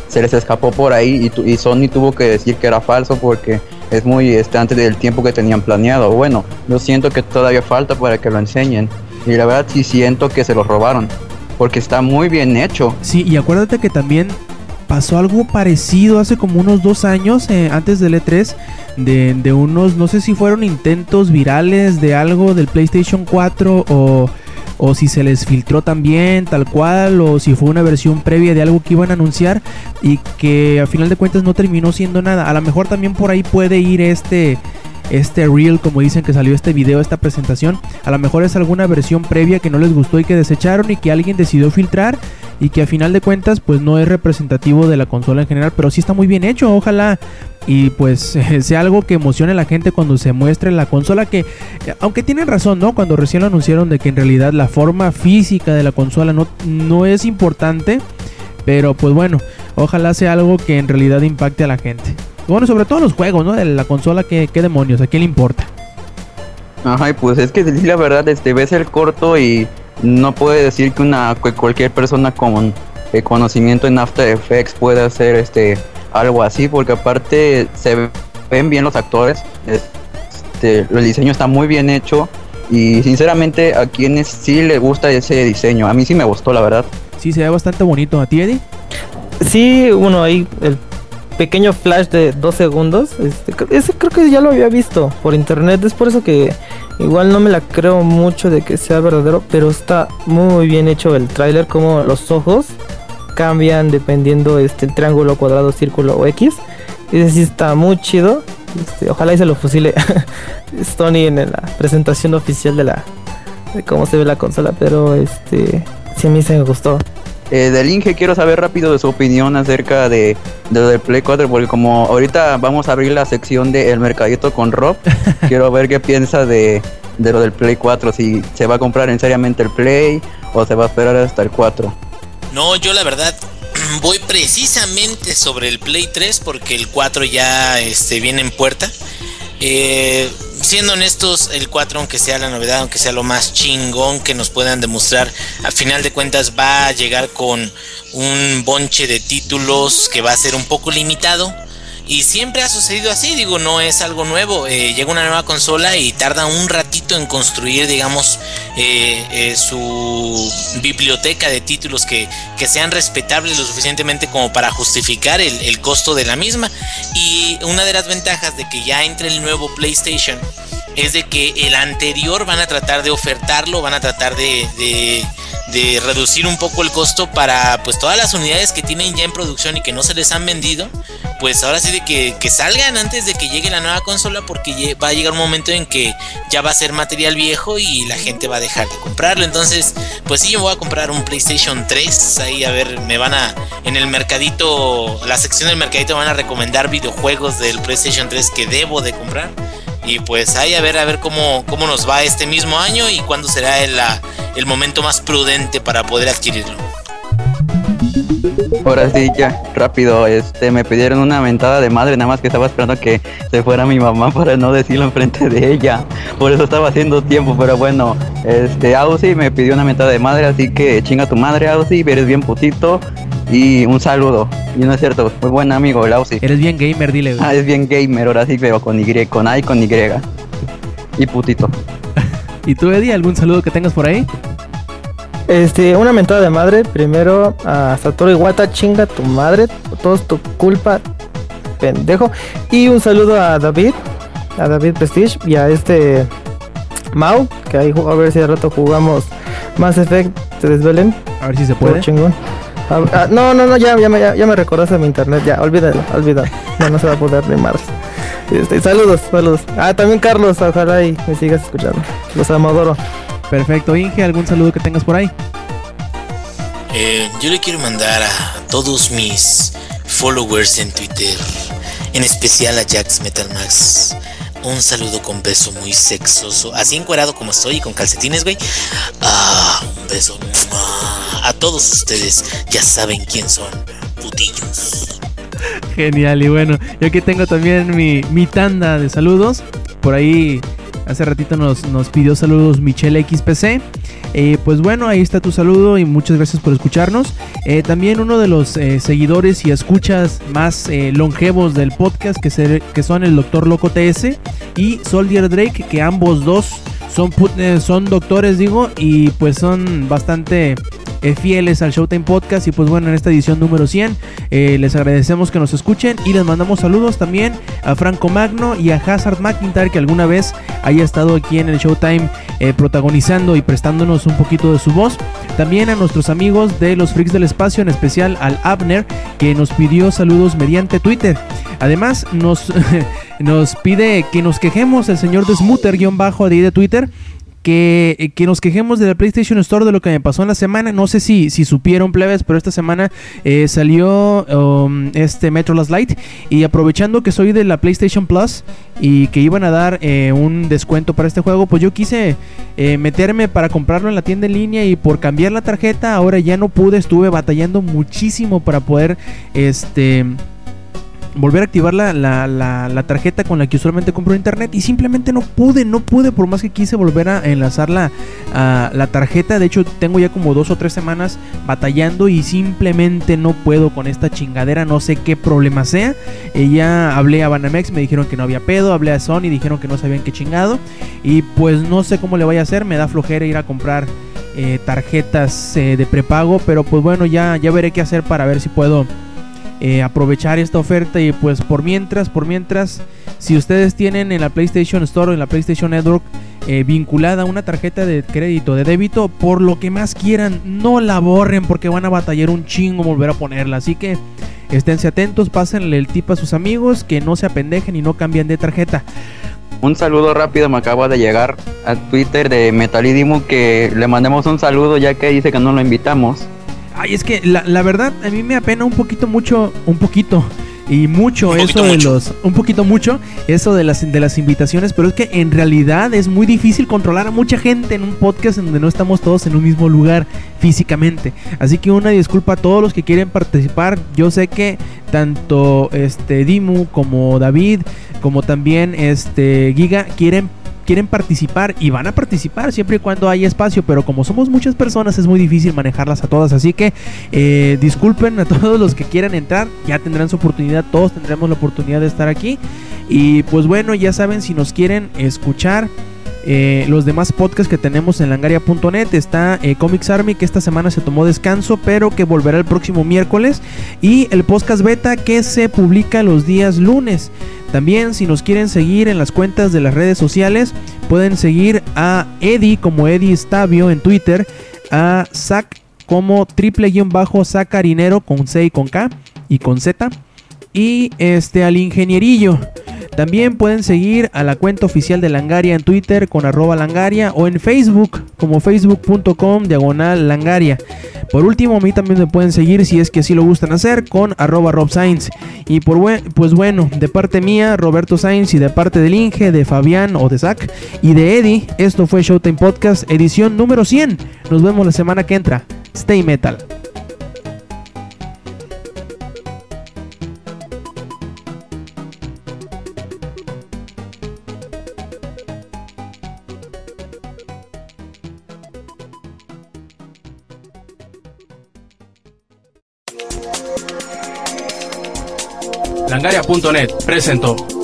se les escapó por ahí y, tu- y Sony tuvo que decir que era falso porque es muy este, antes del tiempo que tenían planeado. Bueno, yo siento que todavía falta para que lo enseñen. Y la verdad sí siento que se los robaron. Porque está muy bien hecho. Sí, y acuérdate que también pasó algo parecido hace como unos dos años, eh, antes del E3, de, de unos, no sé si fueron intentos virales de algo del PlayStation 4 o, o si se les filtró también tal cual, o si fue una versión previa de algo que iban a anunciar y que a final de cuentas no terminó siendo nada. A lo mejor también por ahí puede ir este este reel, como dicen que salió este video, esta presentación, a lo mejor es alguna versión previa que no les gustó y que desecharon y que alguien decidió filtrar y que a final de cuentas pues no es representativo de la consola en general, pero sí está muy bien hecho, ojalá y pues sea algo que emocione a la gente cuando se muestre la consola que aunque tienen razón, ¿no? Cuando recién lo anunciaron de que en realidad la forma física de la consola no, no es importante, pero pues bueno, ojalá sea algo que en realidad impacte a la gente. Bueno, sobre todo los juegos, ¿no? De la consola, ¿qué, qué demonios? ¿A quién le importa? Ajá, y pues es que sí, la verdad, este, ves el corto y no puede decir que una que cualquier persona con eh, conocimiento en After Effects pueda hacer este algo así, porque aparte se ven bien los actores, este, el diseño está muy bien hecho y sinceramente a quienes sí les gusta ese diseño, a mí sí me gustó la verdad. Sí, se ve bastante bonito. ¿A ti, Eddie? Sí, bueno, ahí el pequeño flash de dos segundos. Este, ese creo que ya lo había visto por internet. Es por eso que igual no me la creo mucho de que sea verdadero. Pero está muy bien hecho el tráiler. Como los ojos cambian dependiendo este triángulo, cuadrado, círculo o X. Ese sí está muy chido. Este, ojalá y se lo fusile Sony en la presentación oficial de la de cómo se ve la consola. Pero este sí a mí se me gustó. Eh, del Inge quiero saber rápido de su opinión acerca de, de lo del Play 4, porque como ahorita vamos a abrir la sección de El Mercadito con Rob, quiero ver qué piensa de, de lo del Play 4, si se va a comprar en seriamente el Play o se va a esperar hasta el 4. No, yo la verdad voy precisamente sobre el Play 3 porque el 4 ya este, viene en puerta. Eh, siendo honestos, el 4, aunque sea la novedad, aunque sea lo más chingón que nos puedan demostrar, a final de cuentas va a llegar con un bonche de títulos que va a ser un poco limitado. Y siempre ha sucedido así, digo, no es algo nuevo. eh, llega una nueva consola y tarda un ratito en construir, digamos, eh, eh, su biblioteca de títulos que, que sean respetables lo suficientemente como para justificar el, costo de la misma. Y una de las ventajas de que ya entre el nuevo PlayStation es de que el anterior van a tratar de ofertarlo, van a tratar de, de reducir un poco el costo para pues todas las unidades que tienen ya en producción y que no se les han vendido, pues ahora sí de que, que salgan antes de que llegue la nueva consola porque va a llegar un momento en que ya va a ser material viejo y la gente va a dejar de comprarlo. Entonces, pues sí, yo voy a comprar un PlayStation 3. Ahí a ver, me van a, en el mercadito, la sección del mercadito van a recomendar videojuegos del PlayStation 3 que debo de comprar. Y pues ahí a ver, a ver cómo, cómo nos va este mismo año y cuándo será el, el momento más prudente para poder adquirirlo. Ahora sí, ya, rápido, este, me pidieron una mentada de madre, nada más que estaba esperando que se fuera mi mamá para no decirlo enfrente de ella. Por eso estaba haciendo tiempo, pero bueno, este, Ausi me pidió una mentada de madre, así que chinga tu madre, Ausi, eres bien putito. Y un saludo. Y no es cierto, muy buen amigo, el Ausi. Eres bien gamer, dile, güey. Ah, es bien gamer, ahora sí, pero con Y, con A y con Y. Y putito. ¿Y tú, Eddie, algún saludo que tengas por ahí? Este, una mentada de madre. Primero a Satoru Iwata, chinga tu madre. Todo es tu culpa, pendejo. Y un saludo a David, a David Prestige y a este Mau, que ahí a ver si de rato jugamos Mass Effect, se desvelen. A ver si se puede. chingón. Ah, no, no, no, ya, ya, me- ya, ya me recordaste mi internet, ya, olvídalo, olvídalo. No, no se va a poder ni madres. Este, saludos, saludos. Ah, también Carlos, ojalá y me sigas escuchando. Los amo, adoro. Perfecto, Inge, algún saludo que tengas por ahí. Eh, yo le quiero mandar a todos mis followers en Twitter, en especial a Jax Metal Max, un saludo con beso muy sexoso, así encuerado como estoy y con calcetines, güey. Ah, un beso a todos ustedes, ya saben quién son, putillos. Genial, y bueno, yo aquí tengo también mi, mi tanda de saludos. Por ahí hace ratito nos, nos pidió saludos Michelle XPC. Eh, pues bueno, ahí está tu saludo y muchas gracias por escucharnos. Eh, también uno de los eh, seguidores y escuchas más longevos del podcast, que, se- que son el Dr. Loco TS y Soldier Drake, que ambos dos son, son doctores, digo, y pues son bastante eh, fieles al Showtime Podcast. Y pues bueno, en esta edición número 100, eh, les agradecemos que nos escuchen y les mandamos saludos también a Franco Magno y a Hazard McIntyre, que alguna vez haya estado aquí en el Showtime eh, protagonizando y prestándonos un poquito de su voz. También a nuestros amigos de los Freaks del Espacio, en especial al Abner, que nos pidió saludos mediante Twitter. Además, nos, nos pide que nos quejemos el señor de ahí de Twitter. Que, que nos quejemos de la PlayStation Store de lo que me pasó en la semana. No sé si, si supieron, plebes, pero esta semana eh, salió um, este Metro Last Light. Y aprovechando que soy de la PlayStation Plus y que iban a dar eh, un descuento para este juego, pues yo quise eh, meterme para comprarlo en la tienda en línea. Y por cambiar la tarjeta, ahora ya no pude. Estuve batallando muchísimo para poder este volver a activar la, la, la, tarjeta con la que usualmente compro internet y simplemente no pude, no pude por más que quise volver a enlazar la, la tarjeta. De hecho, tengo ya como dos o tres semanas batallando y simplemente no puedo con esta chingadera, no sé qué problema sea. Eh, ya hablé a Banamex, me dijeron que no había pedo, hablé a Sony, dijeron que no sabían qué chingado y pues no sé cómo le voy a hacer, me da flojera ir a comprar eh, tarjetas eh, de prepago, pero pues bueno, ya, ya veré qué hacer para ver si puedo eh, aprovechar esta oferta y pues por mientras, por mientras, si ustedes tienen en la PlayStation Store o en la PlayStation Network eh, vinculada una tarjeta de crédito, de débito, por lo que más quieran, no la borren porque van a batallar un chingo volver a ponerla. Así que esténse atentos, pásenle el tip a sus amigos, que no se apendejen y no cambien de tarjeta. Un saludo rápido, me acaba de llegar a Twitter de Metalidimu que le mandemos un saludo ya que dice que no lo invitamos. Ay, es que la, la verdad a mí me apena un poquito mucho, un poquito y mucho Un eso de mucho. los, un poquito mucho eso de las de las invitaciones, pero es que en realidad es muy difícil controlar a mucha gente en un podcast en donde no estamos todos en un mismo lugar físicamente. Así que una disculpa a todos los que quieren participar. Yo sé que tanto este Dimu como David como también este Giga quieren quieren participar y van a participar siempre y cuando haya espacio, pero como somos muchas personas es muy difícil manejarlas a todas, así que eh, disculpen a todos los que quieran entrar, ya tendrán su oportunidad, todos tendremos la oportunidad de estar aquí y pues bueno, ya saben si nos quieren escuchar. Eh, los demás podcasts que tenemos en langaria.net está eh, Comics Army que esta semana se tomó descanso pero que volverá el próximo miércoles. Y el podcast beta que se publica los días lunes. También si nos quieren seguir en las cuentas de las redes sociales, pueden seguir a Eddie como Eddie Stavio en Twitter, a Zac como triple guion bajo Zacarinero con C y con K y con Z. Y este al ingenierillo. También pueden seguir a la cuenta oficial de Langaria en Twitter con arroba Langaria o en Facebook como facebook.com diagonal Langaria. Por último, a mí también me pueden seguir si es que así lo gustan hacer con arroba Rob Sainz. Y por pues bueno, de parte mía, Roberto Sainz, y de parte del Inge, de Fabián o de Zach y de Eddie, esto fue Showtime Podcast, edición número 100. Nos vemos la semana que entra. Stay metal. Langaria.net presentó